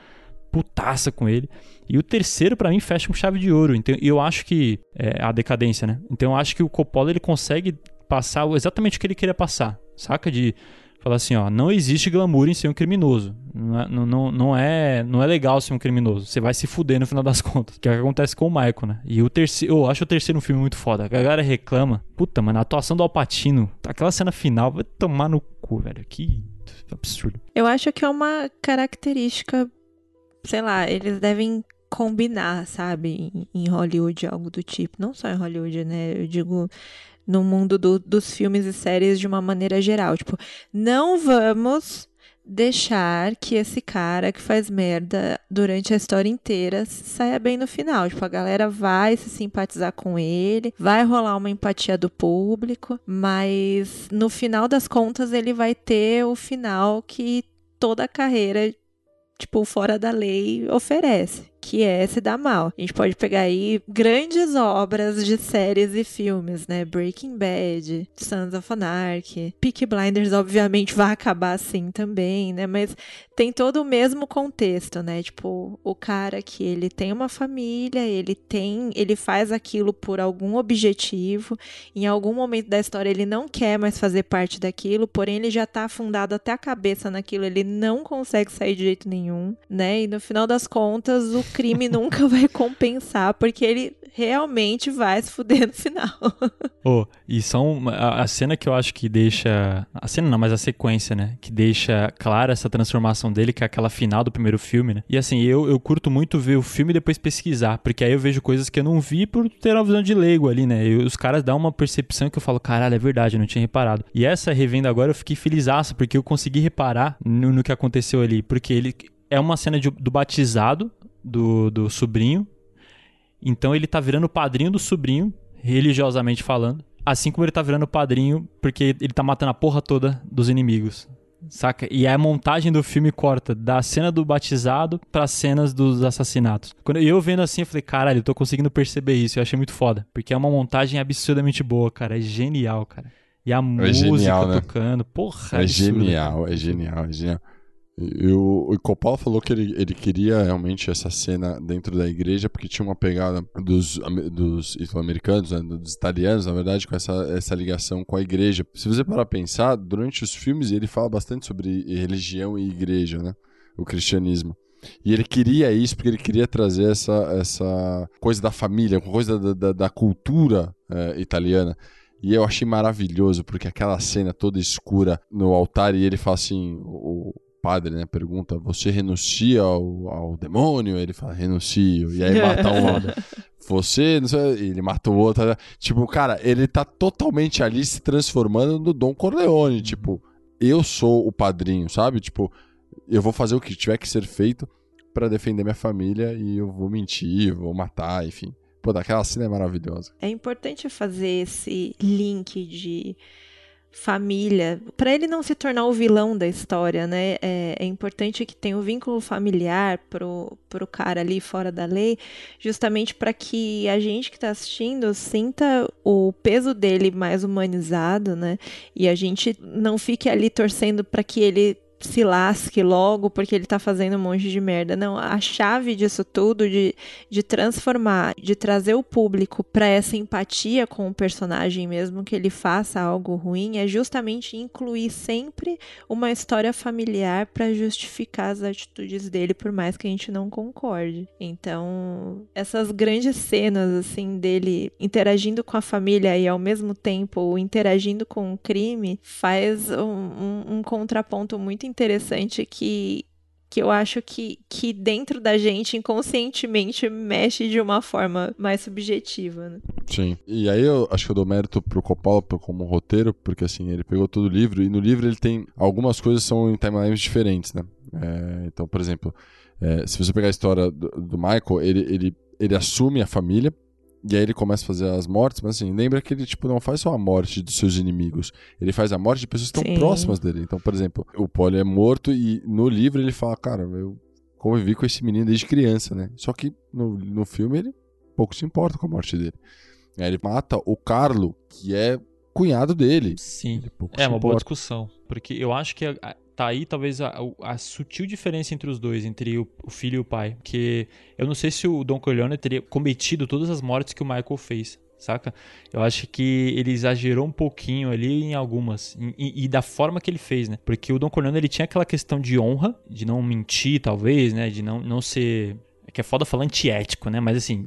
putaça com ele. E o terceiro, para mim, fecha com chave de ouro. Então, eu acho que. É a decadência, né? Então eu acho que o Coppola ele consegue passar exatamente o que ele queria passar. Saca? De Fala assim, ó, não existe glamour em ser um criminoso. Não é, não, não, é, não é legal ser um criminoso. Você vai se fuder no final das contas. Que é o que acontece com o Michael, né? E o terceiro, eu acho o terceiro filme muito foda. A galera reclama. Puta, mano, a atuação do Alpatino, aquela cena final, vai tomar no cu, velho. Que absurdo. Eu acho que é uma característica, sei lá, eles devem combinar, sabe, em, Hollywood, algo do tipo. Não só em Hollywood, né? Eu digo no mundo do, dos filmes e séries de uma maneira geral. Tipo, não vamos deixar que esse cara que faz merda durante a história inteira saia bem no final. Tipo, a galera vai se simpatizar com ele, vai rolar uma empatia do público, mas no final das contas ele vai ter o final que toda a carreira, tipo, fora da lei oferece que é se dar mal. A gente pode pegar aí grandes obras de séries e filmes, né? Breaking Bad, Sons of Anarchy, Peaky Blinders, obviamente, vai acabar assim também, né? Mas tem todo o mesmo contexto, né? Tipo, o cara que ele tem uma família, ele tem, ele faz aquilo por algum objetivo, em algum momento da história ele não quer mais fazer parte daquilo, porém ele já tá afundado até a cabeça naquilo, ele não consegue sair de jeito nenhum, né? E no final das contas, o crime nunca vai compensar, porque ele realmente vai se fuder no final. oh, e são a, a, cena que eu acho que deixa. A cena não, mas a sequência, né? Que deixa clara essa transformação dele, que é aquela final do primeiro filme, né? E assim, eu, eu curto muito ver o filme e depois pesquisar, porque aí eu vejo coisas que eu não vi por ter uma visão de leigo ali, né? E os caras dão uma percepção que eu falo, caralho, é verdade, eu não tinha reparado. E essa revenda agora eu fiquei felizaço, porque eu consegui reparar no, no que aconteceu ali, porque ele é uma cena de, do batizado do, do sobrinho. Então ele tá virando padrinho do sobrinho, religiosamente falando. Assim como ele tá virando padrinho porque ele tá matando a porra toda dos inimigos. Saca? E a montagem do filme corta da cena do batizado para cenas dos assassinatos. Quando eu vendo assim, eu falei, caralho, eu tô conseguindo perceber isso. Eu achei muito foda. Porque é uma montagem absurdamente boa, cara. É genial, cara. E a é música genial, né? tocando. Porra, é, é genial, é genial, é genial. E o, o Coppola falou que ele, ele queria realmente essa cena dentro da igreja porque tinha uma pegada dos, dos italo-americanos, né, dos italianos, na verdade, com essa, essa ligação com a igreja. Se você parar pra pensar, durante os filmes ele fala bastante sobre religião e igreja, né? O cristianismo. E ele queria isso porque ele queria trazer essa, essa coisa da família, coisa da, da, da cultura é, italiana. E eu achei maravilhoso, porque aquela cena toda escura no altar e ele fala assim: o, padre, né, pergunta: Você renuncia ao, ao demônio? Ele fala: Renuncio. E aí mata um. Você, não sei, ele mata o outro. Tipo, cara, ele tá totalmente ali se transformando no Dom Corleone. Uhum. Tipo, eu sou o padrinho, sabe? Tipo, eu vou fazer o que tiver que ser feito para defender minha família e eu vou mentir, vou matar, enfim. Pô, daquela cena é maravilhosa. É importante fazer esse link de família, para ele não se tornar o vilão da história, né? É, é, importante que tenha o um vínculo familiar pro, pro cara ali fora da lei, justamente para que a gente que está assistindo sinta o peso dele mais humanizado, né? E a gente não fique ali torcendo para que ele se lasque logo porque ele tá fazendo um monte de merda. Não, a chave disso tudo, de, de transformar, de trazer o público para essa empatia com o personagem, mesmo que ele faça algo ruim, é justamente incluir sempre uma história familiar para justificar as atitudes dele, por mais que a gente não concorde. Então, essas grandes cenas, assim, dele interagindo com a família e ao mesmo tempo interagindo com o crime, faz um, um, um contraponto muito interessante que, que eu acho que, que dentro da gente, inconscientemente, mexe de uma forma mais subjetiva. Né? Sim. E aí eu acho que eu dou mérito pro Coppola como roteiro, porque assim, ele pegou todo o livro, e no livro ele tem. Algumas coisas são em timelines diferentes, né? É, então, por exemplo, é, se você pegar a história do, do Michael, ele, ele ele assume a família, e aí ele começa a fazer as mortes, mas assim, lembra que ele tipo não faz só a morte dos seus inimigos, ele faz a morte de pessoas que estão Sim. próximas dele. Então, por exemplo, o Polly é morto e no livro ele fala, cara, eu convivi com esse menino desde criança, né? Só que no, no filme ele pouco se importa com a morte dele. Aí ele mata o Carlo, que é cunhado dele. Sim. É uma boa discussão. Porque eu acho que a- a- tá aí talvez a, a- sutil diferença entre os dois, entre o, o filho e o pai. Porque eu não sei se o Don Corleone teria cometido todas as mortes que o Michael fez. Saca? Eu acho que ele exagerou um pouquinho ali em algumas. E, e- e da forma que ele fez, né? Porque o Don Corleone ele tinha aquela questão de honra, de não mentir, talvez, né? De não, não ser. É que é foda falar antiético, né? Mas assim,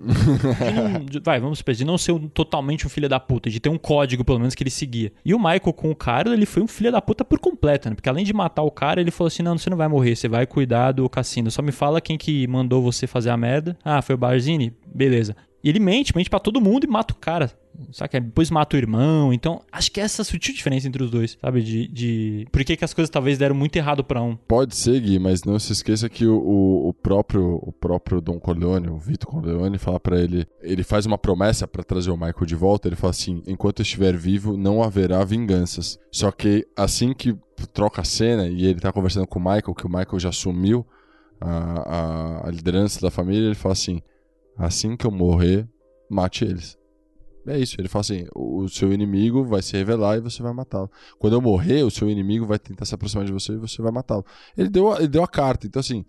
de de- vai, vamos supor, de não ser um- totalmente um filho da puta, de ter um código, pelo menos, que ele seguia. E o Michael com o cara, ele foi um filho da puta por completo, né? Porque além de matar o cara, ele falou assim: não, você não vai morrer, você vai cuidar do cassino. Só me fala quem que mandou você fazer a merda. Ah, foi o Barzini? Beleza. E ele mente, mente pra todo mundo e mata o cara. Saca? Depois mata o irmão. Então, acho que é essa sutil diferença entre os dois, sabe? De. de... Por que, que as coisas talvez deram muito errado pra um? Pode ser, Gui, mas não se esqueça que o, o, próprio o próprio Don Corleone, o Vitor Corleone, fala pra ele, ele faz uma promessa pra trazer o Michael de volta, ele fala assim, enquanto eu estiver vivo, não haverá vinganças. Só que assim que troca a cena e ele tá conversando com o Michael, que o Michael já assumiu a, a, a liderança da família, ele fala assim, assim que eu morrer, mate eles. É isso, ele fala assim, o seu inimigo vai se revelar e você vai matá-lo. Quando eu morrer, o seu inimigo vai tentar se aproximar de você e você vai matá-lo. Ele deu, ele deu a carta. Então, assim,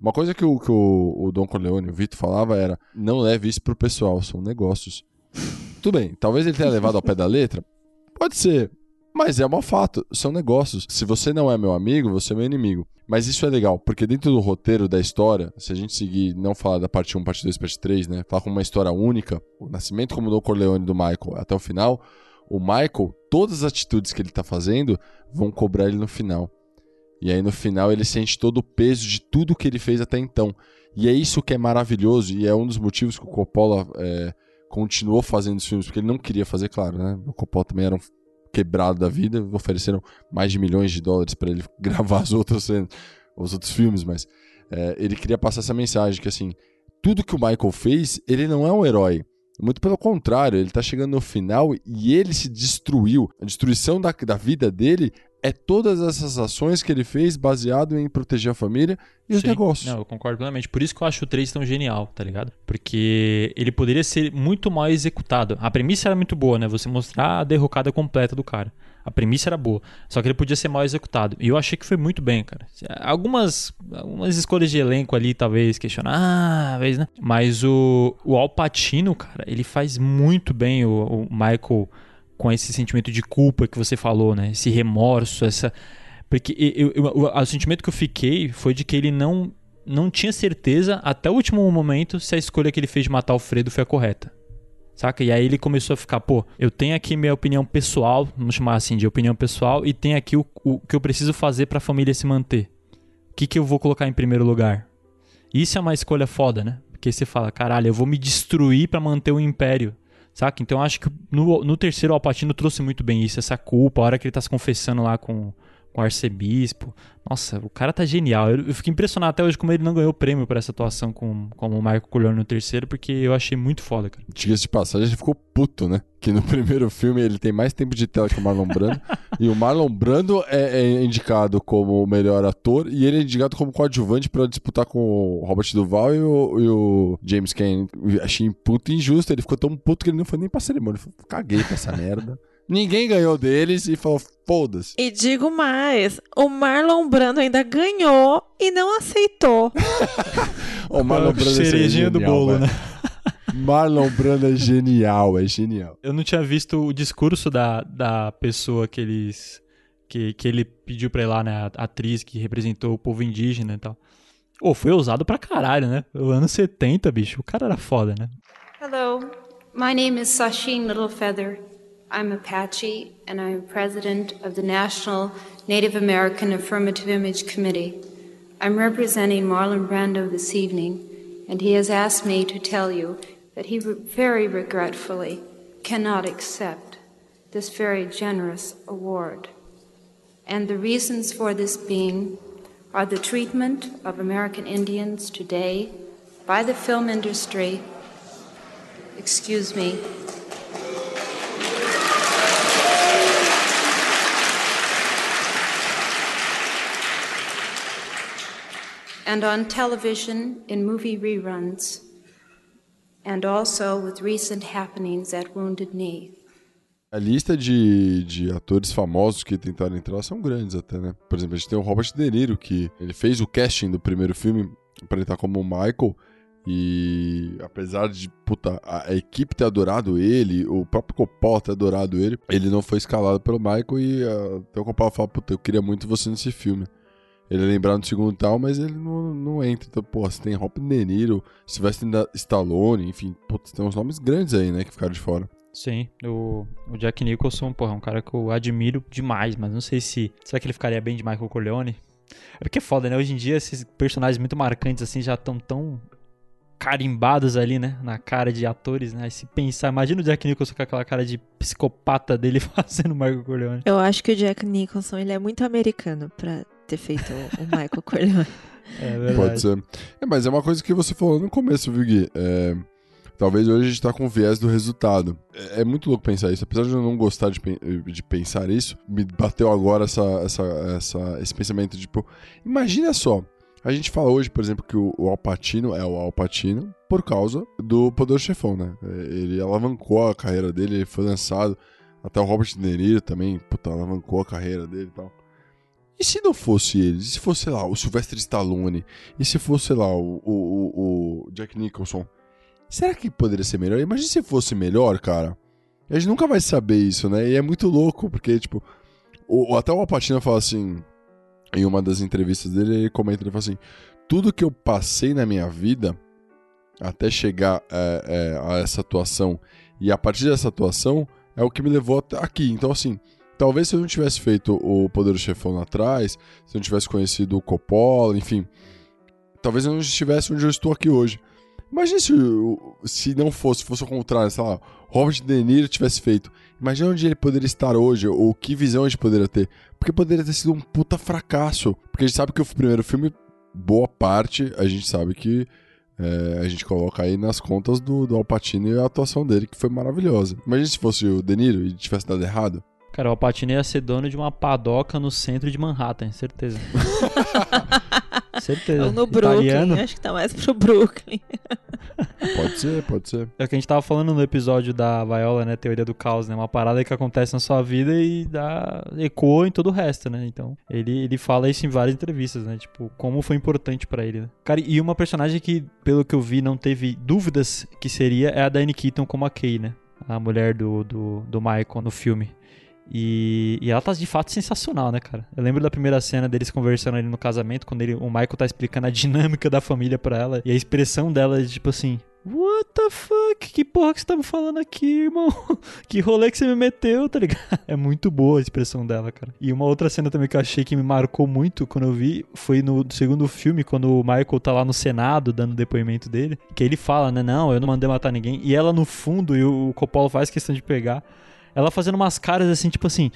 uma coisa que o, que o, o Don Corleone, o Vitor, falava era: não leve isso pro pessoal, são negócios. Tudo bem, talvez ele tenha levado ao pé da letra. Pode ser. Mas é um fato, são negócios. Se você não é meu amigo, você é meu inimigo. Mas isso é legal, porque dentro do roteiro da história, se a gente seguir, não falar da parte 1, parte 2, parte 3, né? Falar como uma história única, o nascimento como do Corleone do Michael até o final, o Michael, todas as atitudes que ele tá fazendo vão cobrar ele no final. E aí no final ele sente todo o peso de tudo que ele fez até então. E é isso que é maravilhoso e é um dos motivos que o Coppola é, continuou fazendo os filmes, porque ele não queria fazer, claro, né? O Coppola também era um quebrado da vida, ofereceram mais de milhões de dólares para ele gravar as outras cenas, os outros filmes, mas é, ele queria passar essa mensagem que assim, tudo que o Michael fez, ele não é um herói. Muito pelo contrário, ele tá chegando no final e ele se destruiu. A destruição da, da vida dele é todas essas ações que ele fez baseado em proteger a família e os Sim. negócios. Não, eu concordo plenamente. Por isso que eu acho o 3 tão genial, tá ligado? Porque ele poderia ser muito mal executado. A premissa era muito boa, né? Você mostrar a derrocada completa do cara. A premissa era boa. Só que ele podia ser mal executado. E eu achei que foi muito bem, cara. Algumas, algumas escolhas de elenco ali, talvez, questionáveis, né? Mas o, o Al Pacino, cara, ele faz muito bem o, o Michael com esse sentimento de culpa que você falou, né? Esse remorso, essa. Porque eu, eu- o, sentimento que eu fiquei foi de que ele não, não tinha certeza até o último momento se a escolha que ele fez de matar o Fredo foi a correta. Saca? E aí ele começou a ficar, pô, eu tenho aqui minha opinião pessoal, vamos chamar assim de opinião pessoal, e tem aqui o, o que eu preciso fazer pra família se manter. O que, que eu vou colocar em primeiro lugar? Isso é uma escolha foda, né? Porque você fala, caralho, eu vou me destruir pra manter o império. Saca? Então acho que no, no terceiro o Alpatino trouxe muito bem isso, essa culpa, a hora que ele tá se confessando lá com o arcebispo. Nossa, o cara tá genial. Eu, eu fico impressionado até hoje como ele não ganhou o prêmio por essa atuação com, como o Michael Corleone no terceiro, porque eu achei muito foda, cara. Diga-se de passagem, ele ficou puto, né? Que no primeiro filme ele tem mais tempo de tela que o Marlon Brando. e o Marlon Brando é, é indicado como o melhor ator e ele é indicado como coadjuvante pra disputar com o Robert Duval e o, e o James Cain. Achei puto injusto. Ele ficou tão puto que ele não foi nem pra cerimônia. Ele falou, caguei pra essa merda. Ninguém ganhou deles e falou, foda-se. E digo mais, o Marlon Brando ainda ganhou e não aceitou. O Marlon Brando é Cerejinha do genial, bolo, né? Marlon Brando é genial, é genial. Eu não tinha visto o discurso da, da pessoa que eles. Que, que ele pediu pra ir lá, né? A atriz que representou o povo indígena e tal. Ô, foi ousado pra caralho, né? O ano 70, bicho. O cara era foda, né? Hello, my name is Sasheen Littlefeather. I'm Apache, and I am president of the National Native American Affirmative Image Committee. I'm representing Marlon Brando this evening, and he has asked me to tell you that he very regretfully cannot accept this very generous award. And the reasons for this being are the treatment of American Indians today by the film industry excuse me. And on television in movie reruns, and also with recent happenings at Wounded Knee. A lista de, de atores famosos que tentaram entrar são grandes até, né? Por exemplo, a gente tem o Robert De Niro, que ele fez o casting do primeiro filme para entrar como Michael. E apesar de, puta, a, a, equipe ter adorado ele, o próprio Coppola ter adorado ele, ele não foi escalado pelo Michael e uh, até o Coppola fala, puta, eu queria muito você nesse filme. Ele é lembrado no segundo tal, mas ele não, não entra. Então, pô, você tem Robert De Niro, Sylvester Stallone, enfim, putz, tem uns nomes grandes aí, né, que ficaram de fora. Sim, o, o Jack Nicholson, porra, é um cara que eu admiro demais, mas não sei se. Será que ele ficaria bem de Michael Corleone? É porque é foda, né? Hoje em dia esses personagens muito marcantes assim já estão tão carimbados ali, né? Na cara de atores, né? se pensar, imagina o Jack Nicholson com aquela cara de psicopata dele fazendo Michael Corleone. Eu acho que o Jack Nicholson, ele é muito americano pra ter feito o Michael Corleone. É verdade. Pode ser. É, mas é uma coisa que você falou no começo, viu, Gui? É, talvez hoje a gente tá com o viés do resultado. É, é, muito louco pensar isso. Apesar de eu não gostar de, de pensar isso, me bateu agora essa, essa, essa, esse pensamento de, tipo, imagina só. A gente fala hoje, por exemplo, que o, o Alpatino é o Alpatino por causa do Poder Chefão, né? É, ele alavancou a carreira dele, ele foi lançado. Até o Robert De Niro também, puta, alavancou a carreira dele e tal. E se não fosse eles? E se fosse, sei lá, o Sylvester Stallone? E se fosse, sei lá, o, o, o Jack Nicholson? Será que poderia ser melhor? Imagina se fosse melhor, cara. A gente nunca vai saber isso, né? E é muito louco, porque, tipo, o, até o Alpatino fala assim, em uma das entrevistas dele, ele comenta, ele fala assim, tudo que eu passei na minha vida até chegar é, é, a essa atuação e a partir dessa atuação é o que me levou até aqui. Então, assim, talvez se eu não tivesse feito o Poder do Chefão lá atrás, se eu não tivesse conhecido o Coppola, enfim, talvez eu não estivesse onde eu estou aqui hoje. Imagina se, se não fosse, fosse o contrário, sei lá, Robert De Niro tivesse feito. Imagina onde ele poderia estar hoje, ou que visão a gente poderia ter. Porque poderia ter sido um puta fracasso. Porque a gente sabe que o primeiro filme, boa parte, a gente sabe que é, a gente coloca aí nas contas do, do Alpatino e a atuação dele, que foi maravilhosa. Imagina se fosse o De Niro e tivesse dado errado. Cara, o Alpatino ia ser dono de uma padoca no centro de Manhattan, certeza. certeza. Ou no Brooklyn, Italiano. acho que tá mais pro Brooklyn. pode ser, pode ser. É o que a gente tava falando no episódio da Viola, né, Teoria do Caos, né, uma parada que acontece na sua vida e dá ecoa em todo o resto, né, então ele, ele fala isso em várias entrevistas, né, tipo, como foi importante para ele, né. Cara, e uma personagem que, pelo que eu vi, não teve dúvidas que seria é a Diane Keaton como a Kay, né, a mulher do, do, do Michael no filme. E, e, ela tá de fato sensacional, né, cara? Eu lembro da primeira cena deles conversando ali no casamento, quando ele, o Michael tá explicando a dinâmica da família para ela. E a expressão dela é tipo assim: What the fuck? Que porra que você tá me falando aqui, irmão? que rolê que você me meteu, tá ligado? É muito boa a expressão dela, cara. E uma outra cena também que eu achei que me marcou muito quando eu vi foi no segundo filme, quando o Michael tá lá no Senado dando depoimento dele. Que ele fala, né? Não, eu não mandei matar ninguém. E ela no fundo, e o Coppola faz questão de pegar ela fazendo umas caras assim, tipo assim.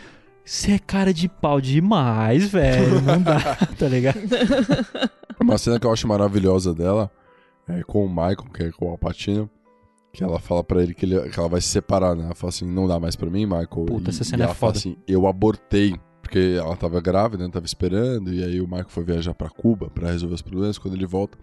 Você é cara de pau demais, velho. Não dá, tá ligado? Uma cena que eu acho maravilhosa dela é com o Michael, que é com o Alpatino. Que ela fala pra ele que, ele que, ela vai se separar, né? Ela fala assim: não dá mais pra mim, Michael. Puta, e, essa cena e é ela foda. fala assim: eu abortei. Porque ela tava grávida, né? Tava esperando. E aí o Michael foi viajar pra Cuba pra resolver os problemas. Quando ele volta,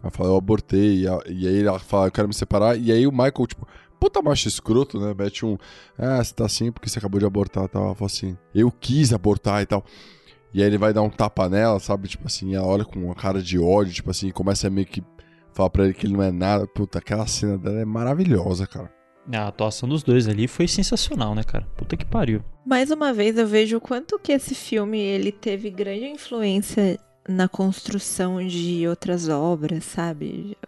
ela fala: eu abortei. E, e aí ela fala: eu quero me separar. E aí o Michael, tipo, puta macho escroto, né? Mete um. Ah, você tá assim porque você acabou de abortar e tal. Ela fala assim: eu quis abortar e tal. E aí ele vai dar um tapa nela, sabe? Tipo assim, ela olha com uma cara de ódio, tipo assim, começa a meio que falar pra ele que ele não é nada. Puta, aquela cena dela é maravilhosa, cara. A atuação dos dois ali foi sensacional, né, cara? Puta que pariu. Mais uma vez eu vejo o quanto que esse filme ele teve grande influência na construção de outras obras, sabe?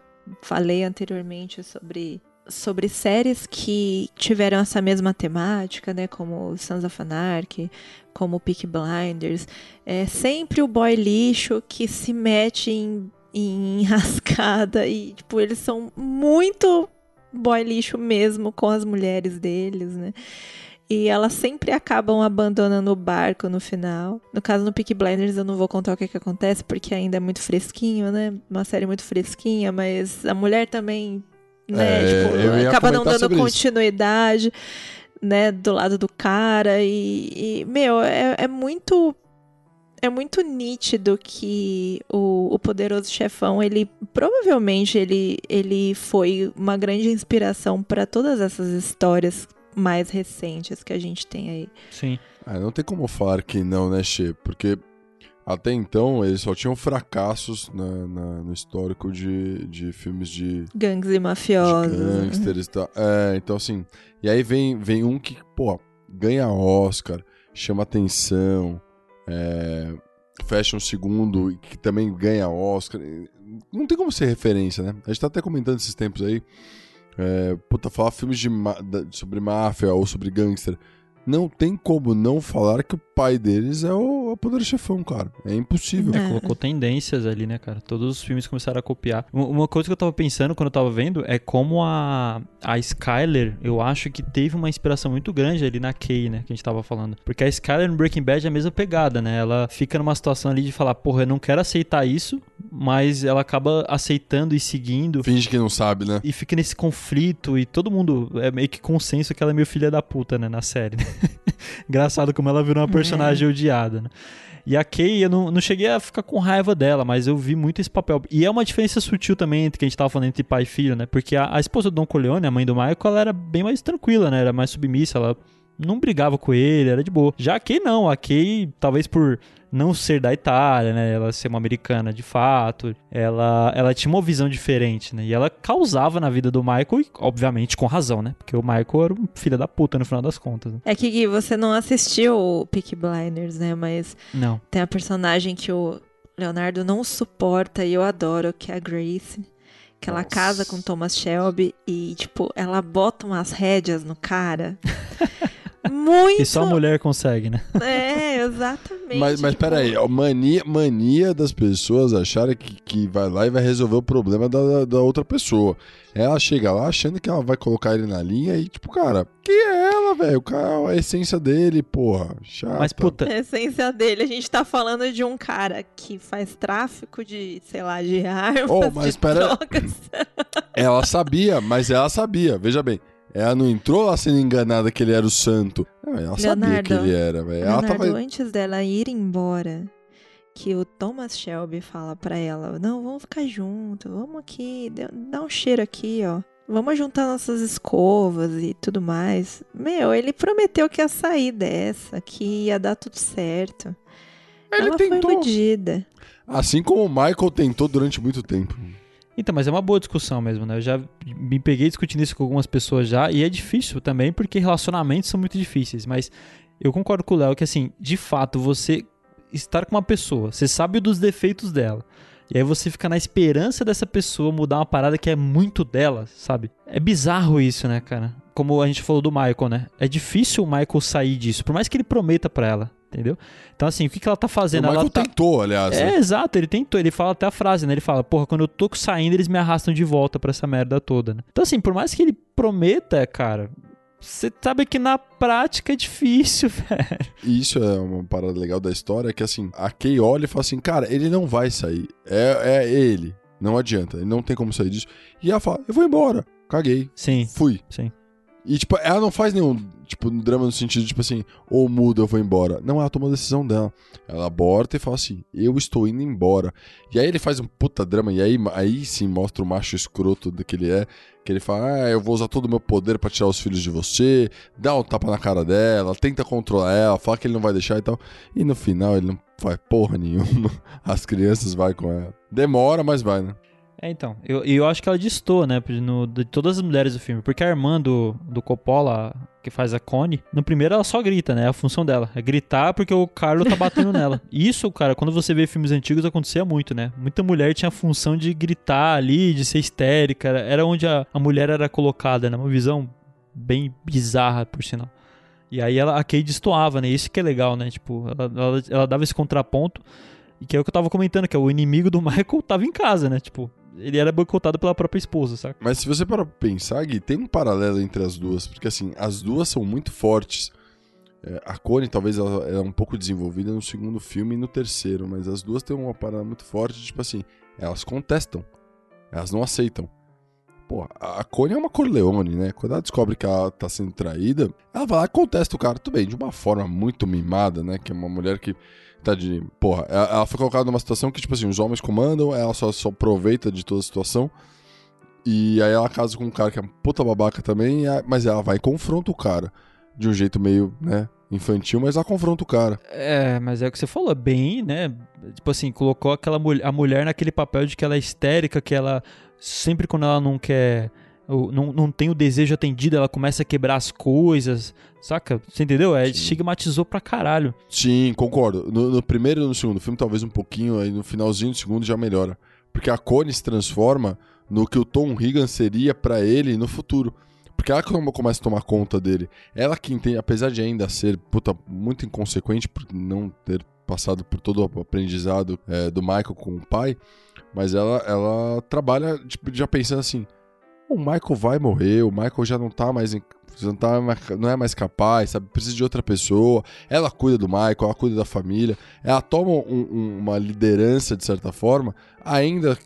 Falei anteriormente sobre sobre séries que tiveram essa mesma temática, né, como Sons of Anarchy, como Peak Blinders, é sempre o boy lixo que se mete em, em enrascada e, tipo, eles são muito boy lixo mesmo com as mulheres deles, né? E elas sempre acabam abandonando o barco no final. No caso, no Peak Blinders, eu não vou contar o que, que acontece, porque ainda é muito fresquinho, né? Uma série muito fresquinha, mas a mulher também né? É, tipo, eu ia acaba não dando sobre isso. continuidade, né, do lado do cara. E, e, meu, é, é muito. É muito nítido que o, o poderoso chefão, ele provavelmente ele, ele foi uma grande inspiração para todas essas histórias mais recentes que a gente tem aí. Sim. Ah, não tem como falar que não, né, Che? Porque até então eles só tinham fracassos na- na- no histórico de, de filmes de, Gangues e mafiosos. gangsters e tal. É, então assim. E aí vem, vem um que, pô, ganha Oscar, chama atenção, é, fecha um segundo e que também ganha Oscar. Não tem como ser referência, né? A gente tá até comentando esses tempos aí. É, puta, falar filmes de sobre máfia ou sobre gangster. Não tem como não falar que o pai deles é o, é o Poder Chefão, cara. É impossível. É. Colocou tendências ali, né, cara? Todos os filmes começaram a copiar. Um- Uma coisa que eu tava pensando quando eu tava vendo é como a, a Skyler, eu acho que teve uma inspiração muito grande ali na Kay, né, que a gente tava falando. Porque a Skyler no Breaking Bad é a mesma pegada, né? Ela fica numa situação ali de falar, porra, eu não quero aceitar isso, mas ela acaba aceitando e seguindo. Finge que não sabe, né? E fica nesse conflito e todo mundo é meio que consenso que ela é meio filha da puta, né, na série. né? Engraçado como ela virou uma personagem odiada, né? E a Kay, eu não, não cheguei a ficar com raiva dela, mas eu vi muito esse papel. E é uma diferença sutil também entre que a gente tava falando entre pai e filho, né? Porque a, a esposa do Don Corleone, a mãe do Michael, ela era bem mais tranquila, né? Era mais submissa, ela não brigava com ele, era de boa. Já a Kay não, a Kay, talvez por não ser da Itália, né? Ela ser uma americana de fato, ela, ela tinha uma visão diferente, né? E ela causava na vida do Michael, e obviamente com razão, né? Porque o Michael era um filho da puta no final das contas. né? É que Gui, você não assistiu o Peaky Blinders, né? Mas Não. tem a personagem que o Leonardo não suporta e eu adoro, que é a Grace. Que ela Nossa. casa com Thomas Shelby e, tipo, ela bota umas rédeas no cara. Muito. E só a mulher consegue, né? É, exatamente. Mas, mas tipo, peraí, ó, mania, mania das pessoas acharem que, que vai lá e vai resolver o problema da, da outra pessoa. Ela chega lá achando que ela vai colocar ele na linha e, tipo, cara, que é ela, velho? O cara, a essência dele, porra. Chata. Mas, puta, A essência dele, a gente tá falando de um cara que faz tráfico de, sei lá, de armas, Oh, mas de pera- drogas. Ela sabia, mas ela sabia, veja bem. Ela não entrou lá sendo enganada que ele era o santo. Não, ela sabia Leonardo, que ele era, velho. Ela tava. antes dela ir embora, que o Thomas Shelby fala pra ela, não, vamos ficar junto, vamos aqui, dá um cheiro aqui, ó. Vamos juntar nossas escovas e tudo mais. Meu, ele prometeu que ia sair dessa, que ia dar tudo certo. Ele ela tentou. foi iludida. Assim como o Michael tentou durante muito tempo. Então, mas é uma boa discussão mesmo, né? Eu já me peguei discutindo isso com algumas pessoas já, e é difícil também, porque relacionamentos são muito difíceis. Mas eu concordo com o Léo que, assim, de fato, você estar com uma pessoa, você sabe dos defeitos dela, e aí você fica na esperança dessa pessoa mudar uma parada que é muito dela, sabe? É bizarro isso, né, cara? Como a gente falou do Michael, né? É difícil o Michael sair disso, por mais que ele prometa pra ela, entendeu? Então, assim, o que, que ela tá O fazendo? Michael ela tá... tentou, aliás. né? É, exato, ele tentou, ele fala até a frase, né? Ele fala, porra, quando eu tô saindo, eles me arrastam de volta pra essa merda toda, né? Então, assim, por mais que ele prometa, cara, você sabe que na prática é difícil, velho. E isso é uma parada legal da história, que assim, a Kay olha e fala assim, cara, ele não vai sair. É, é ele. Não adianta, ele não tem como sair disso. E ela fala, eu vou embora. Caguei. Sim, Fui. sim. E, tipo, ela não faz nenhum, tipo, drama no sentido, tipo assim, ou muda, eu vou embora. Não, ela toma a decisão dela. Ela aborta e fala assim, eu estou indo embora. E aí ele faz um puta drama, e aí, aí sim mostra o macho escroto que ele é. Que ele fala, ah, eu vou usar todo o meu poder pra tirar os filhos de você. Dá um tapa na cara dela, tenta controlar ela, fala que ele não vai deixar e tal. E no final ele não faz porra nenhuma. As crianças vai com ela. Demora, mas vai, né? É, então, eu, e eu acho que ela distou, né, no, de todas as mulheres do filme, porque a irmã do, do Coppola, que faz a Connie, no primeiro ela só grita, né, é a função dela, é gritar porque o Carlo tá batendo nela. Isso, cara, quando você vê filmes antigos acontecia muito, né, muita mulher tinha a função de gritar ali, de ser histérica, era- era onde a, a mulher era colocada, né, uma visão bem bizarra, por sinal. E aí ela, a Kay destoava, né, isso que é legal, né, tipo, ela, ela, ela dava esse contraponto, e que é o que eu tava comentando, que é o inimigo do Michael tava em casa, né? Tipo, ele era boicotado pela própria esposa, saca? Mas se você parar pra pensar, Gui, tem um paralelo entre as duas, porque assim, as duas são muito fortes. É, a Connie talvez ela, ela é um pouco desenvolvida no segundo filme e no terceiro, mas as duas têm uma parada muito forte, tipo assim, elas contestam, elas não aceitam. Pô, a Connie é uma Corleone, né? Quando ela descobre que ela tá sendo traída, ela vai lá e contesta o cara, tudo bem, de uma forma muito mimada, né? Que é uma mulher que tá de. Porra, ela, foi colocada numa situação que, tipo assim, os homens comandam, ela só, só aproveita de toda a situação. E aí ela casa com um cara que é um puta babaca também, mas ela vai e confronta o cara. De um jeito meio, né, infantil, mas ela confronta o cara. É, mas é o que você falou, bem, né? Tipo assim, colocou aquela a mulher naquele papel de que ela é histérica, que ela sempre quando ela não quer. Não, não tem o desejo atendido, ela começa a quebrar as coisas, saca? Você entendeu? É, Sim. estigmatizou pra caralho. Sim, concordo. No, no, primeiro e no segundo filme, talvez um pouquinho, aí no finalzinho do segundo já melhora. Porque a Connie se transforma no que o Tom Higgins seria para ele no futuro. Porque ela começa a tomar conta dele. Ela que entende, apesar de ainda ser puta, muito inconsequente por não ter passado por todo o aprendizado é, do Michael com o pai, mas ela, ela trabalha tipo, já pensando assim: o Michael vai morrer, o Michael já não tá mais. Não, tá, não é mais capaz, sabe? Precisa de outra pessoa. Ela cuida do Michael, ela cuida da família. Ela toma um, um, uma liderança, de certa forma, ainda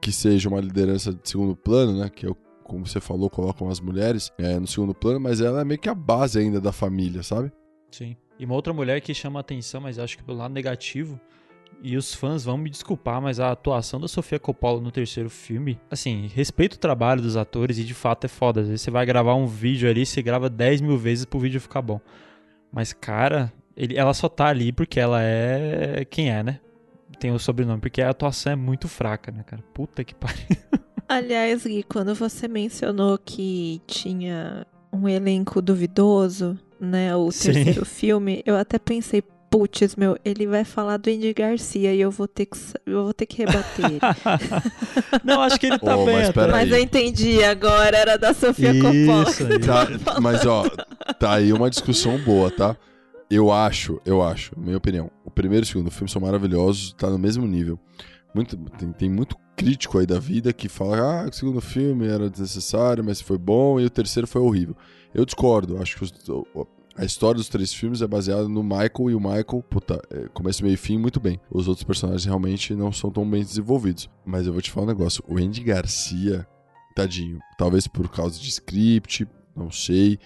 que seja uma liderança de segundo plano, né? Que é o como você falou, colocam as mulheres é, no segundo plano, mas ela é meio que a base ainda da família, sabe? Sim. E uma outra mulher que chama atenção, mas acho que pelo lado negativo, e os fãs vão me desculpar, mas a atuação da Sofia Coppola no terceiro filme, assim, respeito o trabalho dos atores e de fato é foda. Às vezes você vai gravar um vídeo ali, você grava 10 mil vezes pro vídeo ficar bom. Mas, cara, ele, ela só tá ali porque ela é quem é, né? Tem o sobrenome, porque a atuação é muito fraca, né, cara? Puta que pariu. Aliás, Gui, quando você mencionou que tinha um elenco duvidoso, né? O Sim. terceiro filme, eu até pensei, putz, meu, ele vai falar do Andy Garcia e eu vou ter que, eu vou ter que rebater ele. Não, acho que ele tá oh, bem. Mas, mas, eu entendi, agora era da Sofia isso, Coppola. Tá, mas ó, tá aí uma discussão boa, tá? Eu acho, eu acho, minha opinião, o primeiro e o segundo filme são maravilhosos, tá no mesmo nível. Muito, tem, tem muito crítico aí da vida que fala, ah, o segundo filme era desnecessário, mas foi bom, e o terceiro foi horrível. Eu discordo, acho que os, a história dos três filmes é baseada no Michael, e o Michael, puta, é, começo, meio e fim, muito bem. Os outros personagens realmente não são tão bem desenvolvidos. Mas eu vou te falar um negócio, o Andy Garcia, tadinho, talvez por causa de script, não sei,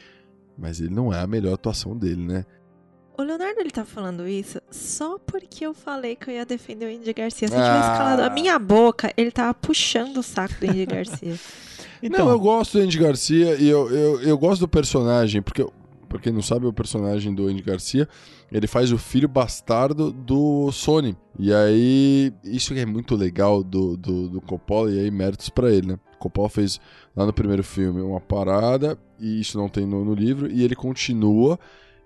mas ele não é a melhor atuação dele, né? O Leonardo ele tá falando isso só porque eu falei que eu ia defender o Andy Garcia. Se eu tivesse ah. calado a minha boca, ele tava puxando o saco do Andy Garcia. então, não, eu gosto do Andy Garcia e eu, eu, eu gosto do personagem, porque, pra quem não sabe, o personagem do Andy Garcia, ele faz o filho bastardo do Sony. E aí, isso é muito legal do, do, do Coppola, e aí méritos para ele, né? Coppola fez lá no primeiro filme uma parada, e isso não tem no, no livro, e ele continua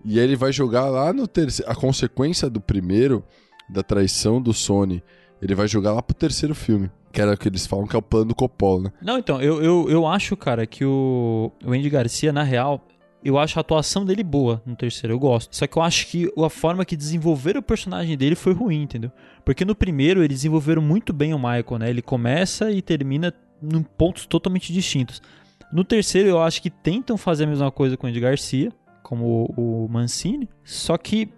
e ele vai jogar lá no terceiro. A consequência do primeiro, da traição do Sony, ele vai jogar lá pro terceiro filme. Que era o que eles falam que é o plano do Coppola, né? Não, então, eu, eu, eu acho, cara, que o, o Andy Garcia, na real, eu acho a atuação dele boa no terceiro, eu gosto. Só que eu acho que a forma que desenvolveram o personagem dele foi ruim, entendeu? Porque no primeiro eles desenvolveram muito bem o Michael, né? Ele começa e termina em pontos totalmente distintos. No terceiro eu acho que tentam fazer a mesma coisa com o Andy Garcia, como o Mancini, só que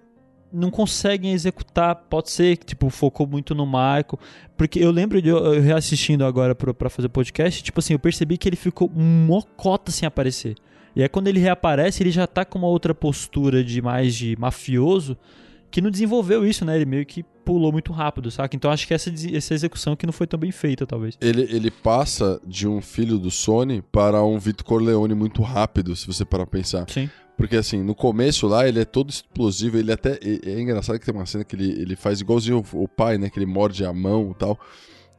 não conseguem executar. Pode ser que tipo focou muito no Michael, porque eu lembro de eu reassistindo agora para fazer podcast, tipo assim, eu percebi que ele ficou mocota sem aparecer. E aí quando ele reaparece, ele já tá com uma outra postura de mais de mafioso, que não desenvolveu isso, né? Ele meio que pulou muito rápido, saca? Então acho que essa, essa execução que não foi tão bem feita, talvez. Ele, ele passa de um filho do Sony para um Vitor Corleone muito rápido, se você parar pra pensar. Sim. Porque assim, no começo lá ele é todo explosivo, ele até. É engraçado que tem uma cena que ele, ele faz igualzinho o, pai, né? Que ele morde a mão e tal.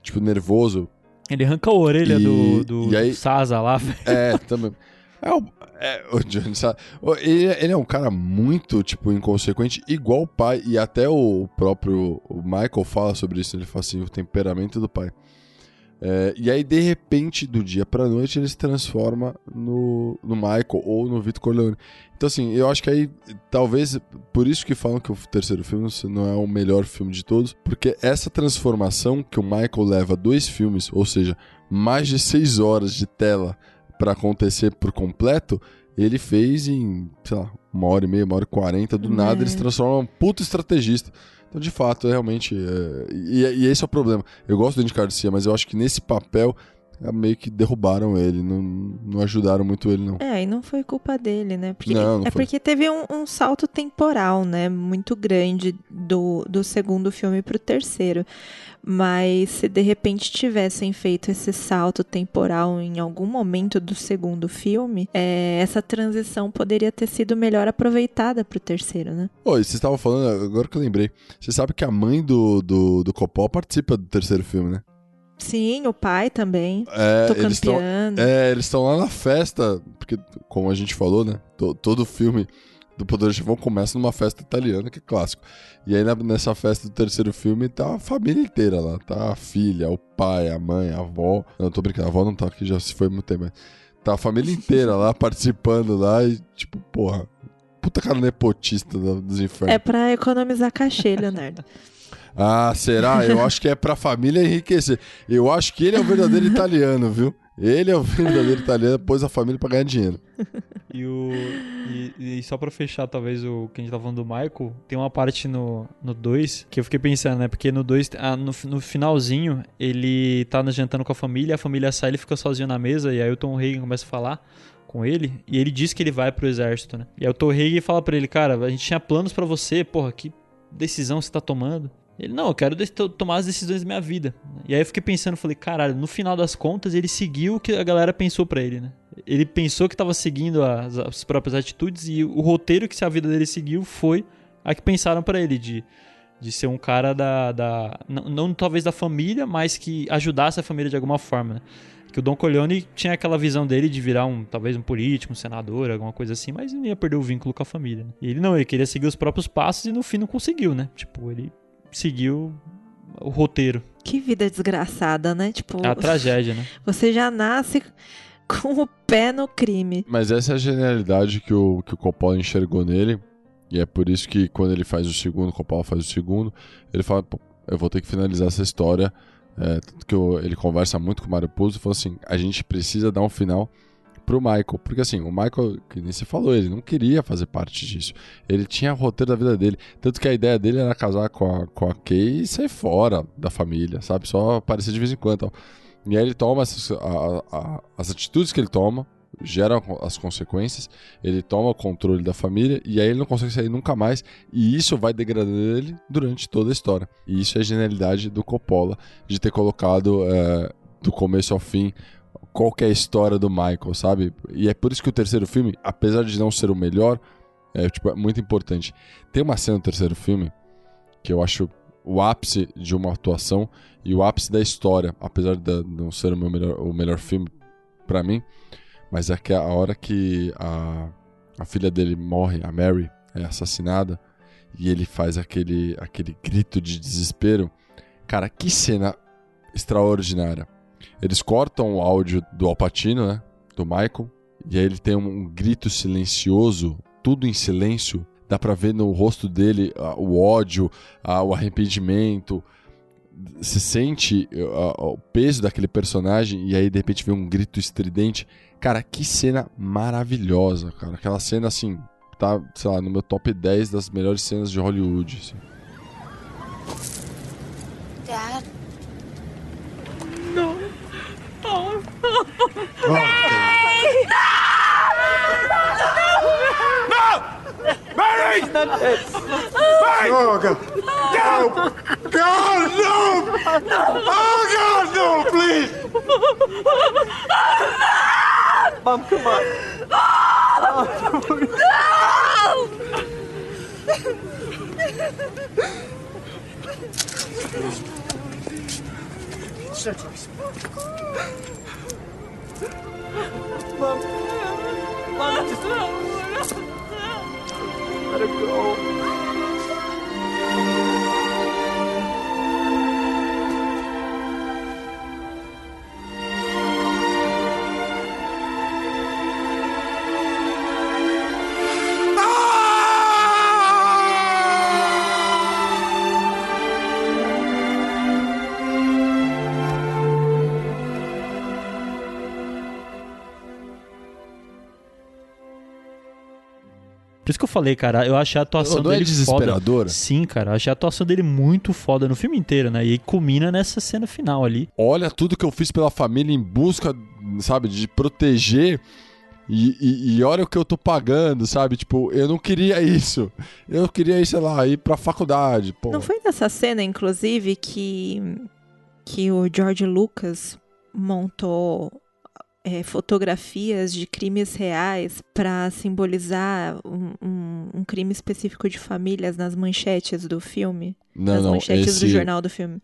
Tipo, nervoso. Ele arranca a orelha e, do, do, aí, do Sasa lá, É, também. É o, é, o Johnny ele, ele, é um cara muito, tipo, inconsequente, igual o pai. E até o próprio Michael fala sobre isso. Ele fala assim, o temperamento do pai. É, e aí, de repente, do dia pra noite, ele se transforma no, no Michael ou no Vitor Corleone. Então, assim, eu acho que aí, talvez, por isso que falam que o terceiro filme não é o melhor filme de todos, porque essa transformação que o Michael leva dois filmes, ou seja, mais de seis horas de tela para acontecer por completo, ele fez em, sei lá, uma hora e meia, uma hora e quarenta, do nada ele se transforma em um puto estrategista. Então, de fato, realmente. É... E, e, esse é o problema. Eu gosto do Andy Garcia, mas eu acho que nesse papel meio que derrubaram ele, não, não ajudaram muito ele, não. É, e não foi culpa dele, né? Porque, Não, não é foi. porque teve um, um salto temporal, né? Muito grande do, do segundo filme pro terceiro. Mas se de repente tivessem feito esse salto temporal em algum momento do segundo filme, é, essa transição poderia ter sido melhor aproveitada pro terceiro, né? Oi, vocês estavam falando, agora que eu lembrei. Você sabe que a mãe do, do, do Coppola participa do terceiro filme, né? Sim, o pai também. É, Tocando eles estão piano. é, eles estão lá na festa, porque, como a gente falou, né? to- todo filme do Poder Chefão começa numa festa italiana, que é clássico. E aí nessa festa do terceiro filme tá a família inteira lá. Tá a filha, o pai, a mãe, a avó. Não, tô brincando, a avó não tá aqui, já se foi muito tempo. Mas tá a família inteira lá participando lá e, tipo, porra. Puta cara nepotista dos infernos. É pra economizar cachê, Leonardo. Ah, será? Eu acho que é pra família enriquecer. Eu acho que ele é o verdadeiro italiano, viu? Ele é o verdadeiro italiano, pôs a família pra ganhar dinheiro. E, o, e, e só pra fechar, talvez, o que a gente tá falando do Michael, tem uma parte no 2 que eu fiquei pensando, né? Porque no 2, no, no finalzinho, ele tá no- jantando com a família, a família sai, ele fica sozinho na mesa, e aí o Tom Hagen começa a falar com ele, e ele diz que ele vai pro exército, né? E aí o Tom Hagen fala pra ele, cara, a gente tinha planos pra você, porra, que decisão você tá tomando? Ele, não, eu quero tomar as decisões da minha vida. E aí eu fiquei pensando, falei, caralho, no final das contas ele seguiu o que a galera pensou pra ele, né? Ele pensou que tava seguindo as, as próprias atitudes e o roteiro que a vida dele seguiu foi a que pensaram pra ele, de, de ser um cara da. da não, não talvez da família, mas que ajudasse a família de alguma forma, né? Que o Don Corleone tinha aquela visão dele de virar um, talvez um político, um senador, alguma coisa assim, mas não ia perder o vínculo com a família. Né? E ele não, ele queria seguir os próprios passos e no fim não conseguiu, né? Tipo, ele seguiu o roteiro. Que vida desgraçada, né? Tipo, É a tragédia, né? você já nasce com o pé no crime. Mas essa é a genialidade que o, que o Coppola enxergou nele. E é por isso que quando ele faz o segundo, o Coppola faz o segundo, ele fala, "Pô, eu vou ter que finalizar essa história. É, tanto que o- ele conversa muito com o Mário Puzo e falou assim, a gente precisa dar um final pro Michael. Porque assim, o Michael, que nem você falou, ele não queria fazer parte disso. Ele tinha o roteiro da vida dele. Tanto que a ideia dele era casar com a, com a Kay e sair fora da família, sabe? Só aparecer de vez em quando. tal. E aí ele toma a- a- as atitudes que ele toma, geram as consequências, ele toma o controle da família e aí ele não consegue sair nunca mais. E isso vai degradando ele durante toda a história. E isso é a genialidade do Coppola de ter colocado é, do começo ao fim qual é a história do Michael, sabe? E é por isso que o terceiro filme, apesar de não ser o melhor, é, tipo, é muito importante. Tem uma cena no terceiro filme que eu acho o ápice de uma atuação e o ápice da história, apesar de não ser o, meu melhor, o melhor filme pra mim, mas é que a hora que a, a filha dele morre, a Mary, é assassinada, e ele faz aquele, aquele grito de desespero. Cara, que cena extraordinária. Eles cortam o áudio do Alpatino, né? Do Michael. E aí ele tem um, grito silencioso, tudo em silêncio. Dá pra ver no rosto dele ah, o ódio, ah, o arrependimento. Se sente ah, o peso daquele personagem e aí de repente vê um grito estridente. Cara, que cena maravilhosa, cara. Aquela cena assim, tá, sei lá, no meu top 10 das melhores cenas de Hollywood. assim. Dad? Oh, no! No! Mary! Mary! Oh, God. No! God, no! no! Oh, God, no, please! No! Mom, come on. No! no! Shut up. Mom. Mom, just let her go. Por isso que eu falei, cara, eu achei a atuação Não é dele desesperador? foda. Sim, cara, eu achei a atuação dele muito foda no filme inteiro, né? E aí culmina nessa cena final ali. Olha tudo que eu fiz pela família em busca, sabe, de proteger. E, e, e olha o que eu tô pagando, sabe? Tipo, eu não queria isso. Eu queria, sei lá, ir pra faculdade. Pô. Não foi nessa cena, inclusive, que, que o George Lucas montou é, fotografias de crimes reais para simbolizar um, um- um crime específico de famílias nas manchetes do filme? não, nas não, manchetes esse, do jornal do filme.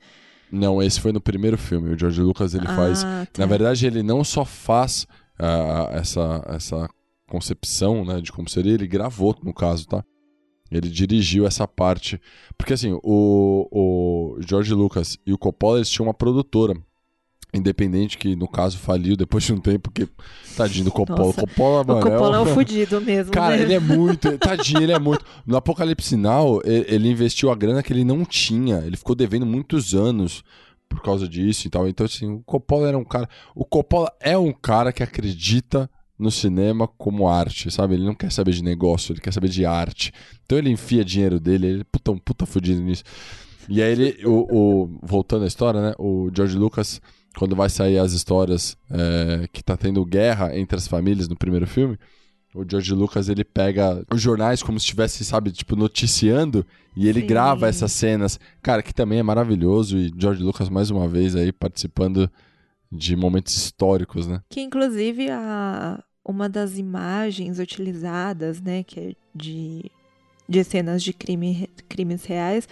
não, esse foi no primeiro filme. O George Lucas, ele ah, faz tá. Na verdade, ele não só faz ah, essa, essa concepção né, de como seria, ele gravou, no caso, tá? Ele dirigiu essa parte. Porque, assim, o, o George Lucas e o Coppola, eles tinham uma produtora independente que, no caso, faliu depois de um tempo, porque, tadinho do Coppola. Nossa, Coppola, O mano, Coppola é um- um fudido mesmo, Cara, né? ele é muito. Tadinho, ele é muito. No Apocalipse e- ele investiu a grana que ele não tinha. Ele ficou devendo muitos anos por causa disso e tal. Então, assim, o Coppola era um cara. O Coppola é um cara que acredita no cinema como arte, sabe? Ele não quer saber de negócio, ele quer saber de arte. Então ele enfia dinheiro dele, ele é puta, um puta fudido nisso. E aí ele, o, o- voltando à história, né? O George Lucas, quando vai sair as histórias é, que tá tendo guerra entre as famílias no primeiro filme, o George Lucas ele pega os jornais como se estivesse, sabe, tipo, noticiando e ele Sim. grava essas cenas. Cara, que também é maravilhoso e George Lucas mais uma vez aí participando de momentos históricos, né? Que inclusive a, uma das imagens utilizadas, né, que é de, de cenas de crime, crimes reais,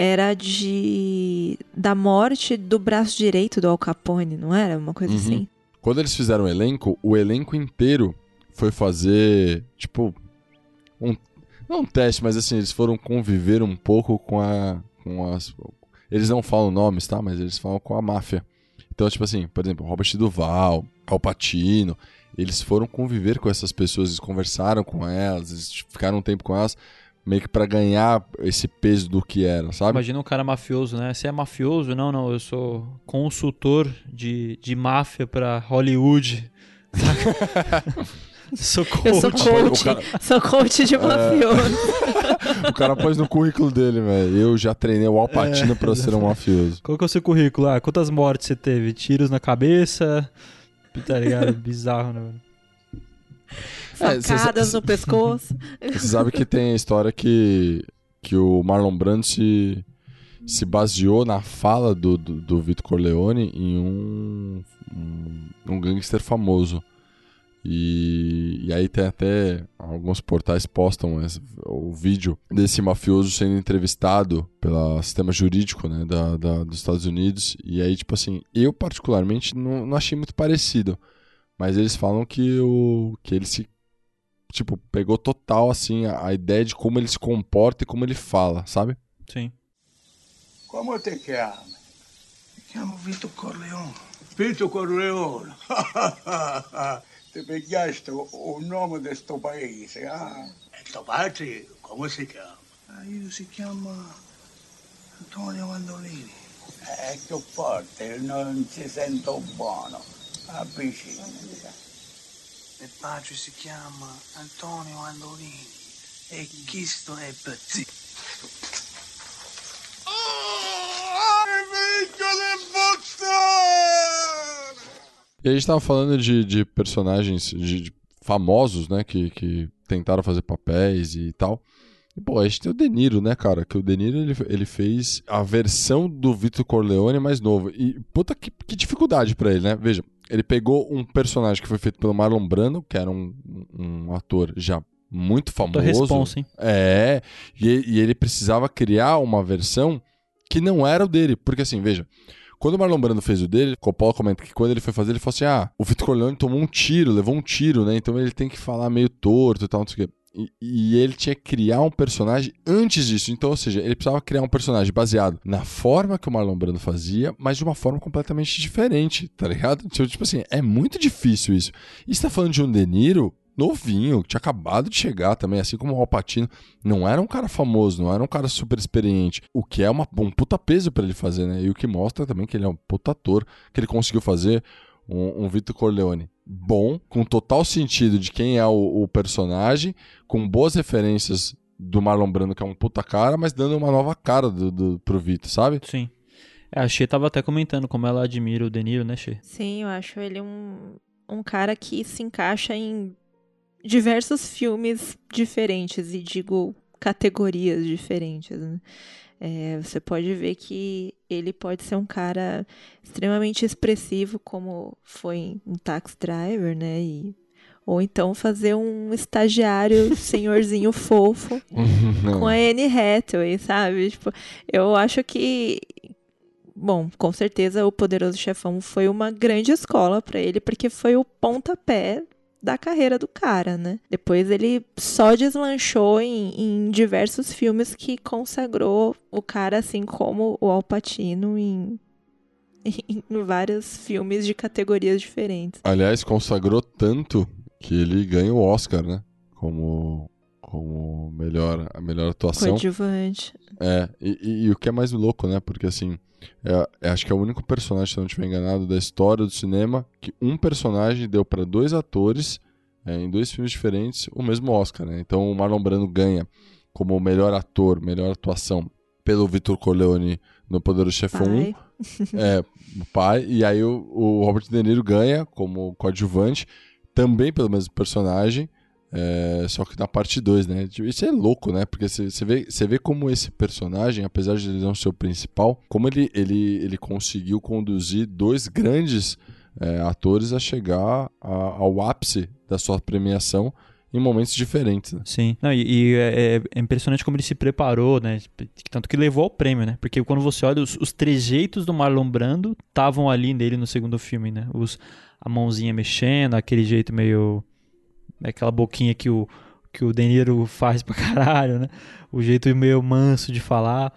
era de da morte do braço direito do Al Capone, não era? Uma coisa Uhum. assim. Quando eles fizeram o elenco, o elenco inteiro foi fazer, tipo, um. Não um teste, mas assim, eles foram conviver um pouco com a. com as. Eles não falam nomes, tá? Mas eles falam com a máfia. Então, tipo assim, por exemplo, Robert Duval, Al Pacino, eles foram conviver com essas pessoas, eles conversaram com elas, eles ficaram um tempo com elas, meio que pra ganhar esse peso do que era, sabe? Imagina um cara mafioso, né? Você é mafioso? Não, não, eu sou consultor de, de máfia pra Hollywood. sou coach. Eu sou coach, cara- sou coach de mafioso. O cara pôs no currículo dele, velho. Eu já treinei o Al Pacino pra ser um mafioso. Qual que é o seu currículo? Ah, quantas mortes você teve? Tiros na cabeça? Tá ligado? Bizarro, né? mano? É, Facadas cê- no pescoço. Você sabe que tem a história que, que o Marlon Brando se, se baseou na fala do, do, do Vitor Corleone em um, um, um gangster famoso. E, e aí tem até alguns portais postam esse- o vídeo desse mafioso sendo entrevistado pelo sistema jurídico né, da, da- dos Estados Unidos. E aí, tipo assim, eu particularmente não, não achei muito parecido. Mas eles falam que, o, que ele se tipo, pegou total, assim, a, a ideia de como ele se comporta e como ele fala, sabe? Sim. Come ti chiami? Mi chiamo Vito Corleone. Vito Corleone? Ti pigliaste un nome di sto paese, ah? E tuo padre, come si chiama? Ah, io si chiama Antonio Mandolini. È più forte, non si sento buono. Avvicina. Mio padre si chiama Antonio Andolini e questo è Pazzi. E a gente tava falando de, de personagens de, de famosos, né, que, que tentaram fazer papéis e tal. E, pô, a gente tem o De Niro, né, cara? Que o De Niro, ele, ele fez a versão do Vitor Corleone mais novo. E, puta, que, que dificuldade pra ele, né? Veja, ele pegou um personagem que foi feito pelo Marlon Brando, que era um, um ator já muito famoso. responsa, hein? É, e, e ele precisava criar uma versão que não era o dele. Porque assim, veja, quando o Marlon Brando fez o dele, Coppola comenta que quando ele foi fazer, ele falou assim: ah, o Vitor Corleone tomou um tiro, levou um tiro, né? Então ele tem que falar meio torto e tal, não sei o quê. E, ele tinha que criar um personagem antes disso. Então, ou seja, ele precisava criar um personagem baseado na forma que o Marlon Brando fazia, mas de uma forma completamente diferente, tá ligado? Tipo, tipo assim, é muito difícil isso. E você tá falando de um De Niro novinho, que tinha acabado de chegar também, assim como o Alpatino, não era um cara famoso, não era um cara super experiente, o que é uma, um puta peso pra ele fazer, né? E o que mostra também que ele é um puta ator, que ele conseguiu fazer um, um Vitor Corleone bom, com total sentido de quem é o, o personagem, com boas referências do Marlon Brando, que é um puta cara, mas dando uma nova cara do, do, pro Vitor, sabe? Sim. É, a Xê tava até comentando como ela admira o De Niro, né, Xê? Sim, eu acho ele um, um cara que se encaixa em diversos filmes diferentes, e digo categorias diferentes. Né? É, você pode ver que ele pode ser um cara extremamente expressivo, como foi um Tax Driver, né? E, ou então fazer um estagiário senhorzinho fofo com a Anne Hathaway, sabe? Tipo, eu acho que bom, com certeza o Poderoso Chefão foi uma grande escola para ele, porque foi o pontapé da carreira do cara, né? Depois ele só deslanchou em, em, diversos filmes que consagrou o cara, assim como o Al Pacino, em, em vários filmes de categorias diferentes. Aliás, consagrou tanto que ele ganha o Oscar, né? Como, como melhor, a melhor atuação. Coadjuvante. É, e, e, e o que é mais louco, né? Porque assim, é, é, acho que é o único personagem, se eu não estiver enganado, da história do cinema que um personagem deu para dois atores é, em dois filmes diferentes o mesmo Oscar, né? Então o Marlon Brando ganha como melhor ator, melhor atuação pelo Vitor Corleone no Poderoso Chefão 1. É, o pai. E aí o, o Robert De Niro ganha como coadjuvante, também pelo mesmo personagem. É, só que na parte 2, né? Tipo, isso é louco, né? Porque você vê, vê como esse personagem, apesar de ele não ser o principal, como ele, ele, ele conseguiu conduzir dois grandes é, atores a chegar a, ao ápice da sua premiação em momentos diferentes. Né? Sim. Não, e, e é, é, impressionante como ele se preparou, né? Tanto que levou ao prêmio, né? Porque quando você olha, os, os trejeitos do Marlon Brando estavam ali nele no segundo filme, né? Os, a mãozinha mexendo, aquele jeito meio aquela boquinha que o, que o Deniro faz pra caralho, né? O jeito meio manso de falar.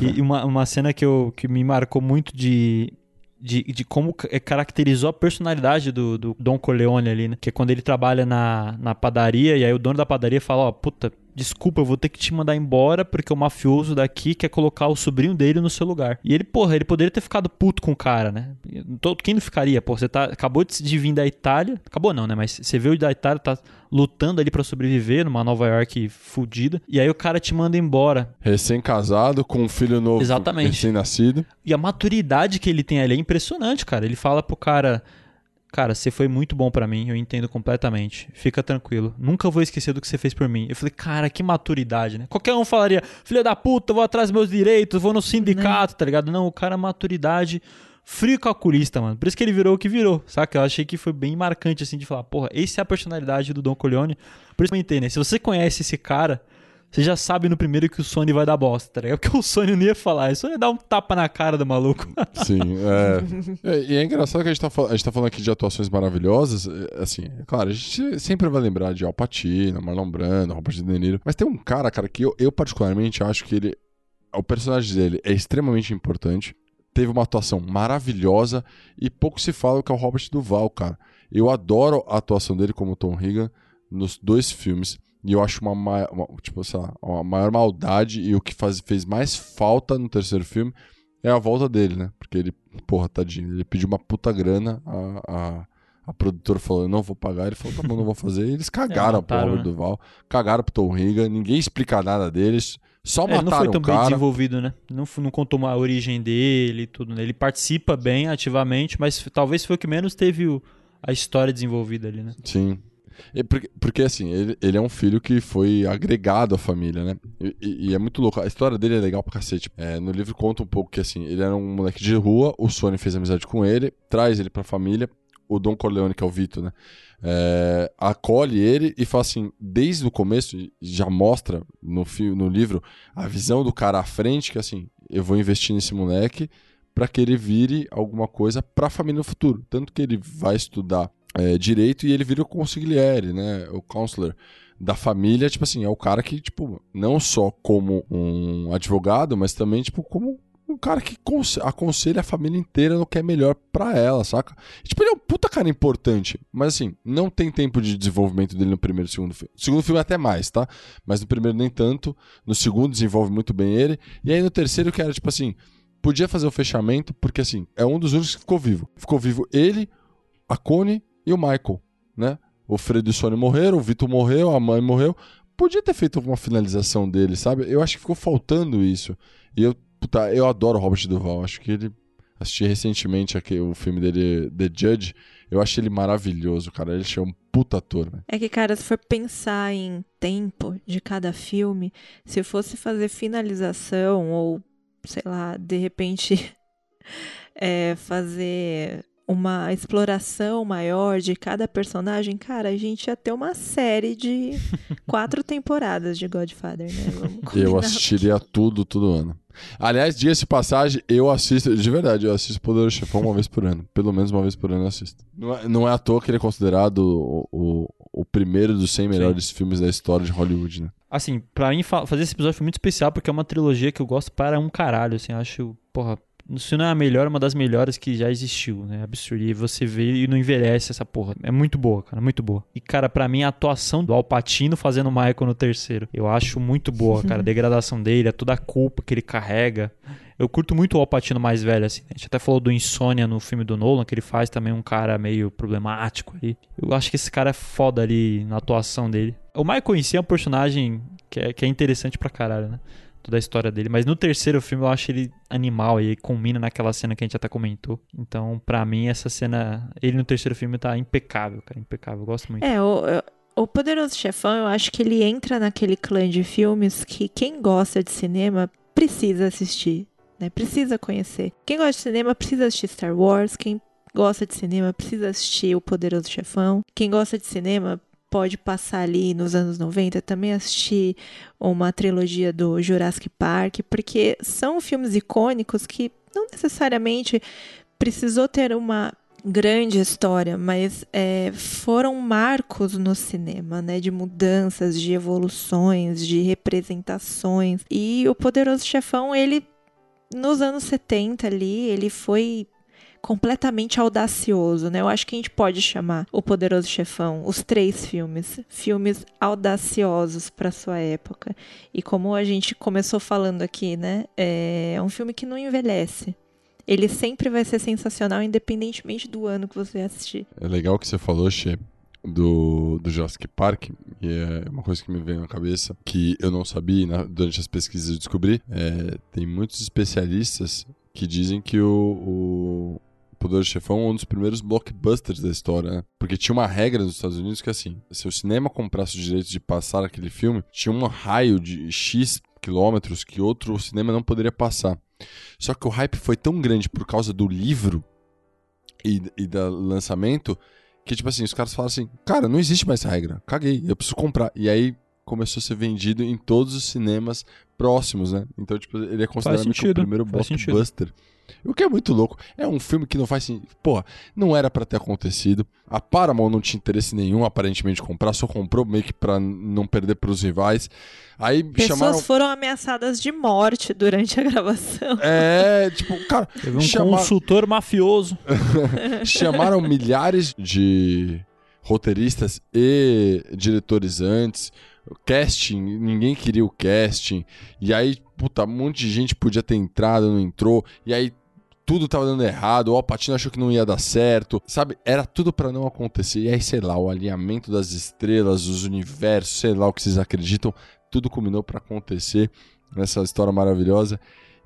e uma, uma cena que, eu, que me marcou muito de, de, de como caracterizou a personalidade do, do Don Corleone ali, né? Que é quando ele trabalha na, na padaria e aí o dono da padaria fala, ó, oh, puta, desculpa, eu vou ter que te mandar embora porque o mafioso daqui quer colocar o sobrinho dele no seu lugar. E ele, porra, ele poderia ter ficado puto com o cara, né? Quem não ficaria? Pô, você tá, acabou de vir da Itália, acabou não, né? Mas você veio da Itália, tá lutando ali para sobreviver numa Nova York fudida, e aí o cara te manda embora. Recém-casado, com um filho novo, Exatamente. recém-nascido. E a maturidade que ele tem ali é impressionante, cara. Ele fala pro cara Cara, você foi muito bom para mim, eu entendo completamente. Fica tranquilo. Nunca vou esquecer do que você fez por mim. Eu falei, cara, que maturidade, né? Qualquer um falaria, filho da puta, vou atrás dos meus direitos, vou no sindicato, tá ligado? Não, o cara, maturidade, frio calculista, mano. Por isso que ele virou o que virou, saca? Eu achei que foi bem marcante, assim, de falar, porra, essa é a personalidade do Don Corleone. Por isso que eu entendo, né? Se você conhece esse cara, você já sabe no primeiro que o Sony vai dar bosta, tá ligado? Porque o Sony não ia falar, isso ia dar um tapa na cara do maluco. Sim, é. é. E é engraçado que a gente, tá, a gente tá falando aqui de atuações maravilhosas, é, assim, é claro, a gente sempre vai lembrar de Al Pacino, Marlon Brando, Robert De Niro, mas tem um cara, cara, que eu, eu particularmente acho que ele, o personagem dele é extremamente importante, teve uma atuação maravilhosa e pouco se fala que é o Robert Duval, cara. Eu adoro a atuação dele como Tom Higgin nos dois filmes. E eu acho uma, uma, tipo, sei lá, uma maior maldade e o que faz, fez mais falta no terceiro filme é a volta dele, né? Porque ele, porra, tadinho, ele pediu uma puta grana, a, a, a produtora falou, não vou pagar, ele falou, tá bom, não vou fazer. E eles cagaram é, mataram, pro Robert né? Duval, cagaram pro Tom Higa, ninguém explica nada deles, só é, mataram não foi tão o cara. bem desenvolvido, né? Não, não contou a origem dele e tudo, né? Ele participa bem ativamente, mas talvez foi o que menos teve o, a história desenvolvida ali, né? Sim, porque, porque, assim, ele, ele é um filho que foi agregado à família, né? E, e é muito louco. A história dele é legal pra cacete. É, no livro conta um pouco que, assim, ele era um moleque de rua, o Sony fez amizade com ele, traz ele pra família. O Don Corleone, que é o Vito, né? É, acolhe ele e fala assim, desde o começo, já mostra no, no livro a visão do cara à frente, que assim, eu vou investir nesse moleque para que ele vire alguma coisa para a família no futuro. Tanto que ele vai estudar é, direito e ele vira o consigliere, né? O counselor da família, tipo assim, é o cara que, tipo, não só como um advogado, mas também, tipo, como um cara que aconselha a família inteira no que é melhor para ela, saca? E, tipo, ele é um puta cara importante, mas assim, não tem tempo de desenvolvimento dele no primeiro e segundo filme. Segundo filme até mais, tá? Mas no primeiro nem tanto. No segundo desenvolve muito bem ele. E aí no terceiro que era, tipo assim, podia fazer o fechamento, porque assim, é um dos únicos que ficou vivo. Ficou vivo ele, a Connie e o Michael, né? O Fredo e o Sônia morreram, o Vitor morreu, a mãe morreu. Podia ter feito uma finalização dele, sabe? Eu acho que ficou faltando isso. E eu, puta, eu adoro o Robert Duval. Acho que ele. Assisti recentemente aqui, o filme dele, The Judge. Eu achei ele maravilhoso, cara. Ele é um puta ator, né? É que, cara, se for pensar em tempo de cada filme, se fosse fazer finalização ou, sei lá, de repente é, fazer uma exploração maior de cada personagem, cara, a gente ia ter uma série de quatro temporadas de Godfather, né? Vamos Eu assistiria tudo, todo ano. Aliás, diga-se de passagem, eu assisto, de verdade, eu assisto Poderoso Chefão uma vez por ano. Pelo menos uma vez por ano eu assisto. Não é, não é à toa que ele é considerado o, o, o primeiro dos 100 melhores filmes da história de Hollywood, né? Assim, pra mim fa- fazer esse episódio foi muito especial porque é uma trilogia que eu gosto para um caralho, assim, eu acho, porra, se não é a melhor, é uma das melhores que já existiu, né? Absurdo. E você vê e não envelhece essa porra. É muito boa, cara, muito boa. E, cara, pra mim a atuação do Alpatino fazendo o Michael no terceiro, eu acho muito boa, cara. A degradação dele, é toda a culpa que ele carrega. Eu curto muito o Alpatino mais velho, assim. A gente até falou do Insônia no filme do Nolan, que ele faz também um cara meio problemático ali. Eu acho que esse cara é foda ali na atuação dele. O Michael em si é um personagem que é, que é interessante pra caralho, né? Toda a história dele. Mas no terceiro filme eu acho ele animal e combina naquela cena que a gente até comentou. Então, pra mim, essa cena. Ele no terceiro filme tá impecável, cara. Impecável. Eu gosto muito. É, o, o Poderoso Chefão, eu acho que ele entra naquele clã de filmes que quem gosta de cinema precisa assistir, né? Precisa conhecer. Quem gosta de cinema precisa assistir Star Wars, quem gosta de cinema precisa assistir O Poderoso Chefão. Quem gosta de cinema pode passar ali nos anos 90 também assistir uma trilogia do Jurassic Park, porque são filmes icônicos que não necessariamente precisou ter uma grande história, mas é, foram marcos no cinema, né? De mudanças, de evoluções, de representações. E o Poderoso Chefão, ele, nos anos 70 ali, ele foi completamente audacioso, né? Eu acho que a gente pode chamar O Poderoso Chefão, os três filmes, filmes audaciosos para sua época. E como a gente começou falando aqui, né? É um filme que não envelhece. Ele sempre vai ser sensacional, independentemente do ano que você assistir. É legal que você falou, Che, do, do Jurassic Park, e é uma coisa que me veio na cabeça, que eu não sabia na- durante as pesquisas eu descobri. É, tem muitos especialistas que dizem que o, o Poderoso Chefão é um dos primeiros blockbusters da história, né? Porque tinha uma regra nos Estados Unidos que assim, se o cinema comprasse os direitos de passar aquele filme, tinha um raio de X quilômetros que outro cinema não poderia passar. Só que o hype foi tão grande por causa do livro e, e do lançamento que, tipo assim, os caras falaram assim: cara, não existe mais essa regra, caguei, eu preciso comprar. E aí começou a ser vendido em todos os cinemas próximos, né? Então, tipo, ele é considerado o primeiro sentido. O que é muito louco. É um filme que não faz sentido. Porra, não era pra ter acontecido. A Paramount não tinha interesse nenhum, aparentemente, de comprar, só comprou meio que pra não perder pros rivais. Aí Pessoas chamaram. foram ameaçadas de morte durante a gravação. É, tipo, cara, Teve um chamaram- consultor mafioso. chamaram milhares de roteiristas e diretores antes. O Casting, ninguém queria o casting. E aí, puta, um monte de gente podia ter entrado, não entrou. E aí tudo tava dando errado. O Alpatino achou que não ia dar certo. Sabe? Era tudo pra não acontecer. E aí, sei lá, o alinhamento das estrelas, os universos, sei lá o que vocês acreditam, tudo combinou pra acontecer nessa história maravilhosa.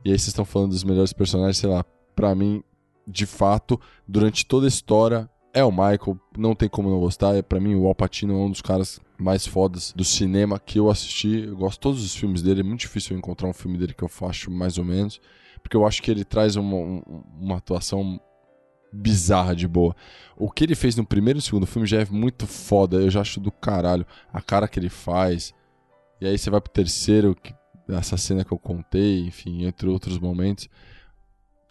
E aí vocês estão falando dos melhores personagens, sei lá, pra mim, de fato, durante toda a história, é o Michael, não tem como não gostar. É, pra mim, o Al Pacino é um dos caras mais fodas do cinema que eu assisti. Eu gosto de todos os filmes dele, é muito difícil eu encontrar um filme dele que eu faço mais ou menos, porque eu acho que ele traz uma, um- uma atuação bizarra de boa. O que ele fez no primeiro e segundo filme já é muito foda, eu já acho do caralho. A cara que ele faz. E aí você vai pro terceiro, que- essa cena que eu contei, enfim, entre outros momentos.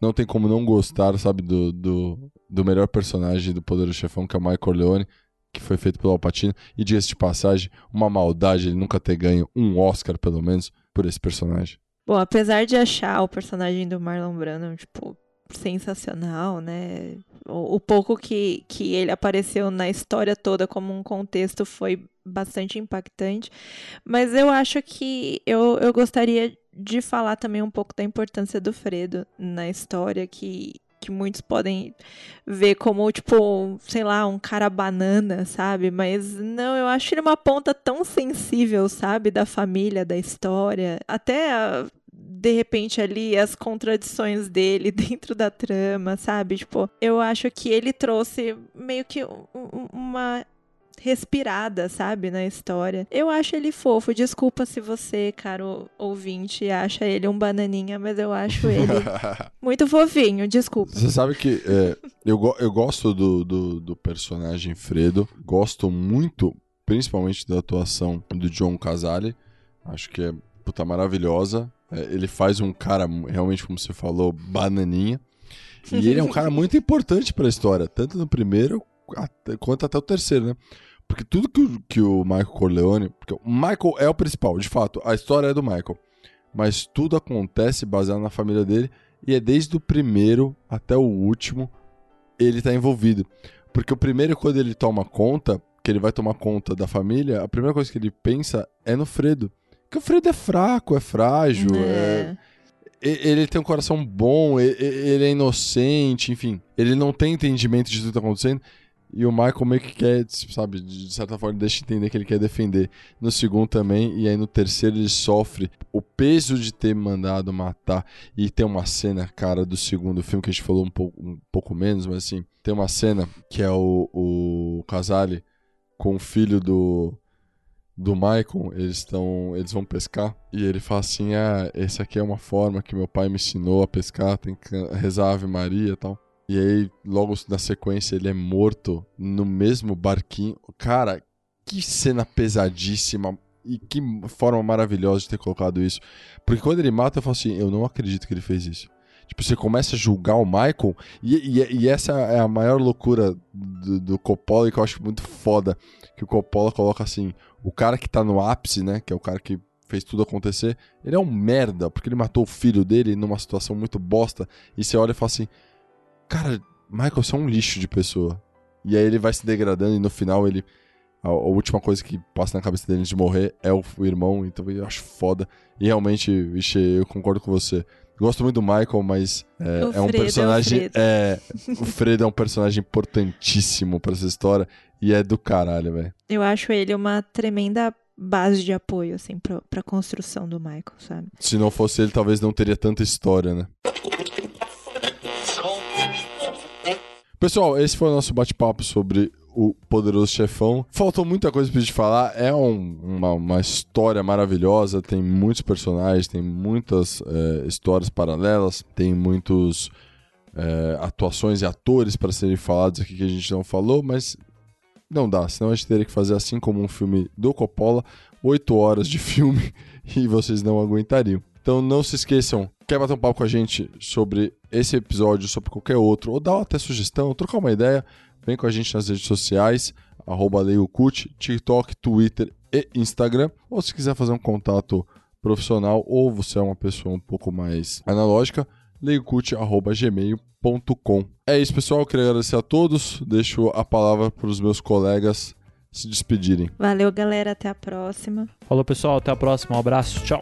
Não tem como não gostar, sabe, do, do, do melhor personagem do Poder do Chefão, que é o Michael Leone, que foi feito pelo Al Pacino. E diga-se de passagem, uma maldade ele nunca ter ganho um Oscar, pelo menos, por esse personagem. Bom, apesar de achar o personagem do Marlon Brando, tipo, sensacional, né? O, o pouco que, que ele apareceu na história toda como um contexto foi bastante impactante. Mas eu acho que eu, eu gostaria de falar também um pouco da importância do Fredo na história, que, que muitos podem ver como, tipo, sei lá, um cara banana, sabe? Mas não, eu acho ele uma ponta tão sensível, sabe? Da família, da história. Até a de repente ali as contradições dele dentro da trama, sabe? Tipo, eu acho que ele trouxe meio que uma respirada, sabe, na história. Eu acho ele fofo. Desculpa se você, caro ouvinte, acha ele um bananinha, mas eu acho ele muito fofinho. Desculpa. Você sabe que é, eu, eu gosto do, do, do personagem Fredo. Gosto muito, principalmente da atuação do John Casale. Acho que é puta maravilhosa. É, ele faz um cara, realmente, como você falou, bananinha. E ele é um cara muito importante para a história, tanto no primeiro quanto até o terceiro, né? Porque tudo que o, que o Michael Corleone. Porque o Michael é o principal, de fato, a história é do Michael. Mas tudo acontece baseado na família dele. E é desde o primeiro até o último ele tá envolvido. Porque o primeiro, quando ele toma conta, que ele vai tomar conta da família, a primeira coisa que ele pensa é no Fredo. Que o Fredo é fraco, é frágil, é. é ele tem um coração bom, ele é inocente, enfim. Ele não tem entendimento de tudo que tá acontecendo. E o Michael meio que quer, sabe, de certa forma deixa entender que ele quer defender. No segundo também, e aí no terceiro ele sofre o peso de ter mandado matar. E tem uma cena, cara, do segundo filme que a gente falou um pouco, um pouco menos, mas assim, tem uma cena que é o, o Casale com o filho do, do Michael, eles estão, eles vão pescar e ele fala assim: "Ah, essa aqui é uma forma que meu pai me ensinou a pescar, tem que rezar Ave Maria", e tal. E aí, logo na sequência, ele é morto no mesmo barquinho. Cara, que cena pesadíssima. E que forma maravilhosa de ter colocado isso. Porque quando ele mata, eu falo assim: eu não acredito que ele fez isso. Tipo, você começa a julgar o Michael. E, e, e essa é a maior loucura do, do Coppola, e que eu acho muito foda. Que o Coppola coloca assim: o cara que tá no ápice, né? Que é o cara que fez tudo acontecer. Ele é um merda, porque ele matou o filho dele numa situação muito bosta. E você olha e fala assim: cara, Michael, você é um lixo de pessoa. E aí ele vai se degradando e no final ele. A, a última coisa que passa na cabeça dele antes de morrer é o, o, irmão, então eu acho foda. E realmente, vixe, eu concordo com você. Gosto muito do Michael, mas é, é um personagem. É, o Fredo é um personagem importantíssimo para essa história e é do caralho, velho. Eu acho ele uma tremenda base de apoio, assim, pra, pra construção do Michael, sabe? Se não fosse ele, talvez não teria tanta história, né? Pessoal, esse foi o nosso bate-papo sobre o Poderoso Chefão. Faltou muita coisa pra gente falar. É um, uma, uma, história maravilhosa. Tem muitos personagens, tem muitas é, histórias paralelas, tem muitos é, atuações e atores para serem falados aqui que a gente não falou, mas não dá. Senão a gente teria que fazer assim como um filme do Coppola, oito horas de filme e vocês não aguentariam. Então não se esqueçam, quer bater um papo com a gente sobre esse episódio, sobre qualquer outro, ou dar até sugestão, trocar uma ideia, vem com a gente nas redes sociais, arroba LeioCult, TikTok, Twitter e Instagram. Ou se quiser fazer um contato profissional, ou você é uma pessoa um pouco mais analógica, leiocult.gmail.com. É isso, pessoal. Eu queria agradecer a todos. Deixo a palavra para os meus colegas se despedirem. Valeu, galera. Até a próxima. Falou, pessoal. Até a próxima. Um abraço. Tchau.